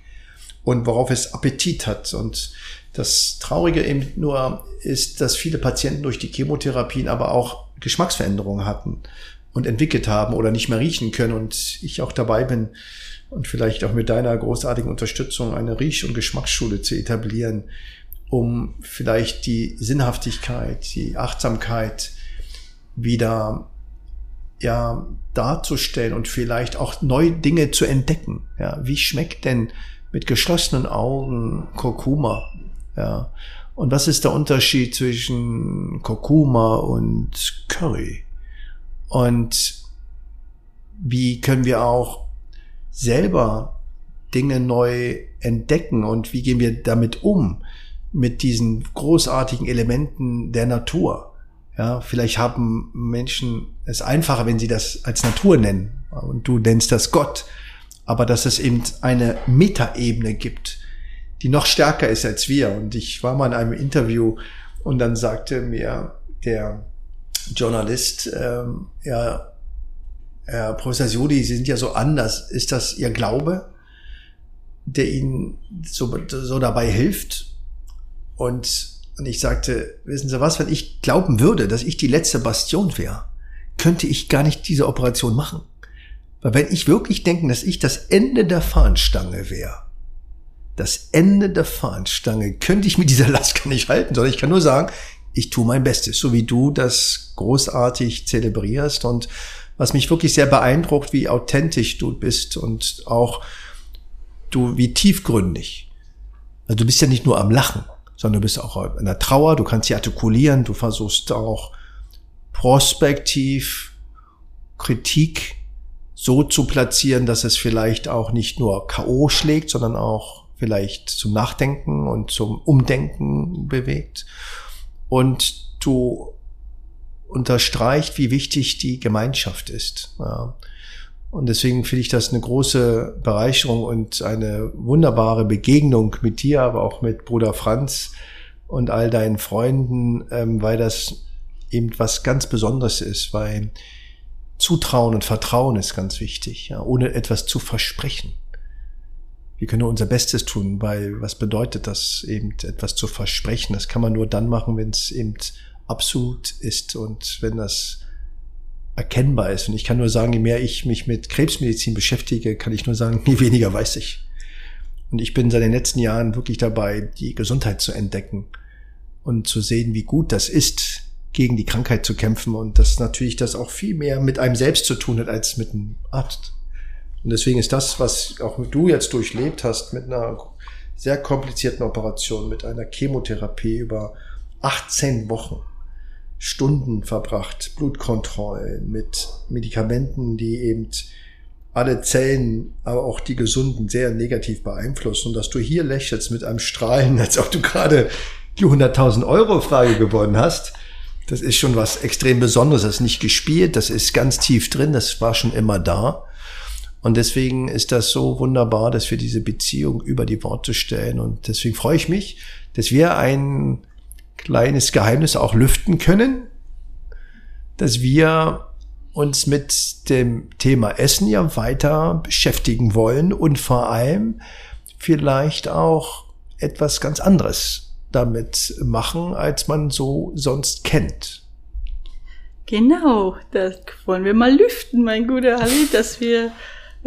und worauf es Appetit hat. Und das Traurige eben nur ist, dass viele Patienten durch die Chemotherapien aber auch Geschmacksveränderungen hatten und entwickelt haben oder nicht mehr riechen können. Und ich auch dabei bin und vielleicht auch mit deiner großartigen Unterstützung eine Riech- und Geschmacksschule zu etablieren, um vielleicht die Sinnhaftigkeit, die Achtsamkeit wieder ja darzustellen und vielleicht auch neue Dinge zu entdecken. Ja, wie schmeckt denn mit geschlossenen Augen Kurkuma? Ja. Und was ist der Unterschied zwischen Kurkuma und Curry? Und wie können wir auch selber Dinge neu entdecken und wie gehen wir damit um mit diesen großartigen Elementen der Natur? Ja, vielleicht haben Menschen es einfacher, wenn sie das als Natur nennen und du nennst das Gott, aber dass es eben eine Metaebene gibt, die noch stärker ist als wir. Und ich war mal in einem Interview und dann sagte mir der Journalist, ähm, ja, Herr Professor Sudi, Sie sind ja so anders. Ist das Ihr Glaube, der Ihnen so, so dabei hilft? Und, und ich sagte, wissen Sie was, wenn ich glauben würde, dass ich die letzte Bastion wäre, könnte ich gar nicht diese Operation machen. Weil wenn ich wirklich denke, dass ich das Ende der Fahnenstange wäre, das Ende der Fahnenstange könnte ich mit dieser Last gar nicht halten, sondern ich kann nur sagen, ich tue mein Bestes, so wie du das großartig zelebrierst und was mich wirklich sehr beeindruckt, wie authentisch du bist und auch du, wie tiefgründig. Also du bist ja nicht nur am Lachen, sondern du bist auch in der Trauer, du kannst sie artikulieren, du versuchst auch prospektiv Kritik so zu platzieren, dass es vielleicht auch nicht nur K.O. schlägt, sondern auch vielleicht zum Nachdenken und zum Umdenken bewegt. Und du unterstreicht, wie wichtig die Gemeinschaft ist. Und deswegen finde ich das eine große Bereicherung und eine wunderbare Begegnung mit dir, aber auch mit Bruder Franz und all deinen Freunden, ähm, weil das eben was ganz Besonderes ist, weil Zutrauen und Vertrauen ist ganz wichtig, ja, ohne etwas zu versprechen wir können nur unser Bestes tun, weil was bedeutet das eben etwas zu versprechen? Das kann man nur dann machen, wenn es eben absolut ist und wenn das erkennbar ist. Und ich kann nur sagen, je mehr ich mich mit Krebsmedizin beschäftige, kann ich nur sagen, je weniger weiß ich. Und ich bin seit den letzten Jahren wirklich dabei, die Gesundheit zu entdecken. und zu sehen, wie gut das ist, gegen die Krankheit zu kämpfen und dass natürlich das auch viel mehr mit einem selbst zu tun hat als mit einem Arzt. Und deswegen ist das, was auch du jetzt durchlebt hast, mit einer sehr komplizierten Operation, mit einer Chemotherapie über 18 Wochen, Stunden verbracht, Blutkontrollen mit Medikamenten, die eben alle Zellen, aber auch die gesunden sehr negativ beeinflussen und dass du hier lächelst mit einem Strahlen, als ob du gerade die 100.000 Euro Frage gewonnen hast. Das ist schon was extrem Besonderes. Das ist nicht gespielt, das ist ganz tief drin, das war schon immer da. Und deswegen ist das so wunderbar, dass wir diese Beziehung über die Worte stellen. Und deswegen freue ich mich, dass wir ein kleines Geheimnis auch lüften können, dass wir uns mit dem Thema Essen ja weiter beschäftigen wollen und vor allem vielleicht auch etwas ganz anderes damit machen, als man so sonst kennt. Genau, das wollen wir mal lüften, mein guter Ali, dass wir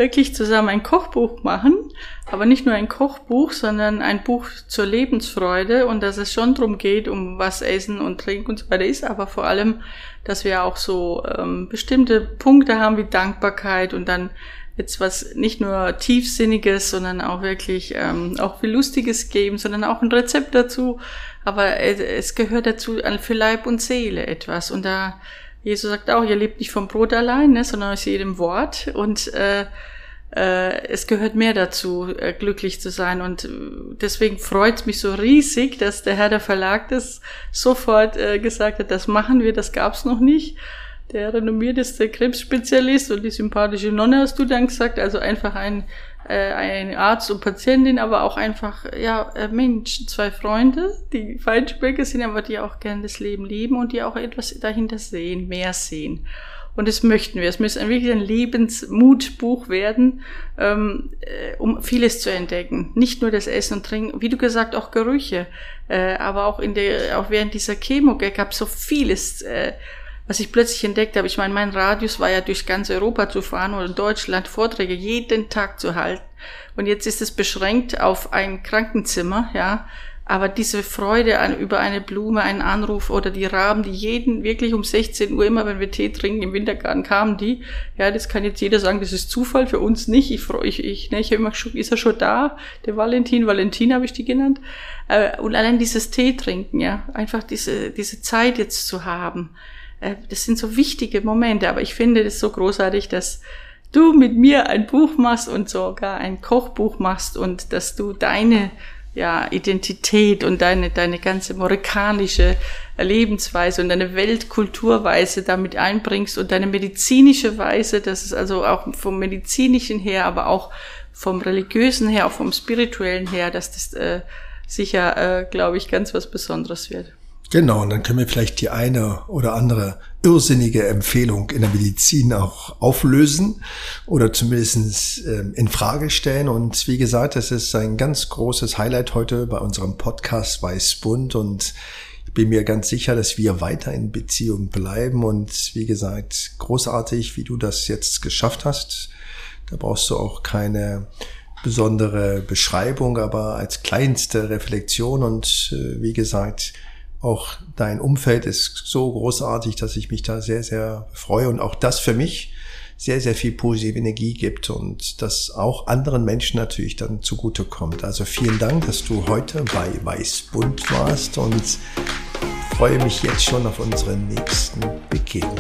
wirklich zusammen ein Kochbuch machen, aber nicht nur ein Kochbuch, sondern ein Buch zur Lebensfreude und dass es schon drum geht, um was Essen und Trinken und so weiter ist, aber vor allem, dass wir auch so ähm, bestimmte Punkte haben wie Dankbarkeit und dann jetzt was nicht nur tiefsinniges, sondern auch wirklich ähm, auch viel Lustiges geben, sondern auch ein Rezept dazu. Aber es gehört dazu für Leib und Seele etwas und da Jesus sagt auch, ihr lebt nicht vom Brot allein, ne, sondern aus jedem Wort. Und äh, äh, es gehört mehr dazu, äh, glücklich zu sein. Und äh, deswegen freut es mich so riesig, dass der Herr der Verlag das sofort äh, gesagt hat, das machen wir, das gab's noch nicht. Der renommierteste Krebsspezialist und die sympathische Nonne hast du dann gesagt, also einfach ein äh, ein Arzt und Patientin, aber auch einfach, ja, äh, Mensch, zwei Freunde, die Feinschmecker sind, aber die auch gerne das Leben lieben und die auch etwas dahinter sehen, mehr sehen. Und das möchten wir. Es müsste wirklich ein Lebensmutbuch werden, ähm, äh, um vieles zu entdecken. Nicht nur das Essen und Trinken, wie du gesagt, auch Gerüche. Äh, aber auch in der, auch während dieser Chemo gab es so vieles, äh, was ich plötzlich entdeckt habe, ich meine, mein Radius war ja durch ganz Europa zu fahren oder in Deutschland Vorträge jeden Tag zu halten. Und jetzt ist es beschränkt auf ein Krankenzimmer, ja. Aber diese Freude an, über eine Blume, einen Anruf oder die Raben, die jeden wirklich um 16 Uhr immer, wenn wir Tee trinken im Wintergarten kamen, die, ja, das kann jetzt jeder sagen, das ist Zufall für uns nicht. Ich freue ich, ich, ne, ich habe immer schon, ist er schon da? Der Valentin, Valentin habe ich die genannt. Äh, und allein dieses Tee trinken, ja, einfach diese, diese Zeit jetzt zu haben äh, das sind so wichtige Momente, aber ich finde es so großartig, dass du mit mir ein Buch machst und sogar ein Kochbuch machst und dass du deine ja, Identität und deine, deine ganze morikanische Lebensweise und deine Weltkulturweise damit einbringst und deine medizinische Weise, dass es also auch vom medizinischen her, aber auch vom religiösen her, auch vom spirituellen her, dass das äh, sicher, äh, glaube ich, ganz was Besonderes wird. Genau, und dann können wir vielleicht die eine oder andere irrsinnige Empfehlung in der Medizin auch auflösen oder zumindest ähm, in Frage stellen. Und wie gesagt, es ist ein ganz großes Highlight heute bei unserem Podcast Weißbund und ich bin mir ganz sicher, dass wir weiter in Beziehung bleiben und wie gesagt, großartig, wie du das jetzt geschafft hast. Da brauchst du auch keine besondere Beschreibung, aber als kleinste Reflexion und äh, wie gesagt, auch dein Umfeld ist so großartig, dass ich mich da sehr, sehr freue und auch das für mich sehr, sehr viel positive Energie gibt und das auch anderen Menschen natürlich dann zugute kommt. Also vielen Dank, dass du heute bei Weißbund warst und freue mich jetzt schon auf unseren nächsten Begegnung.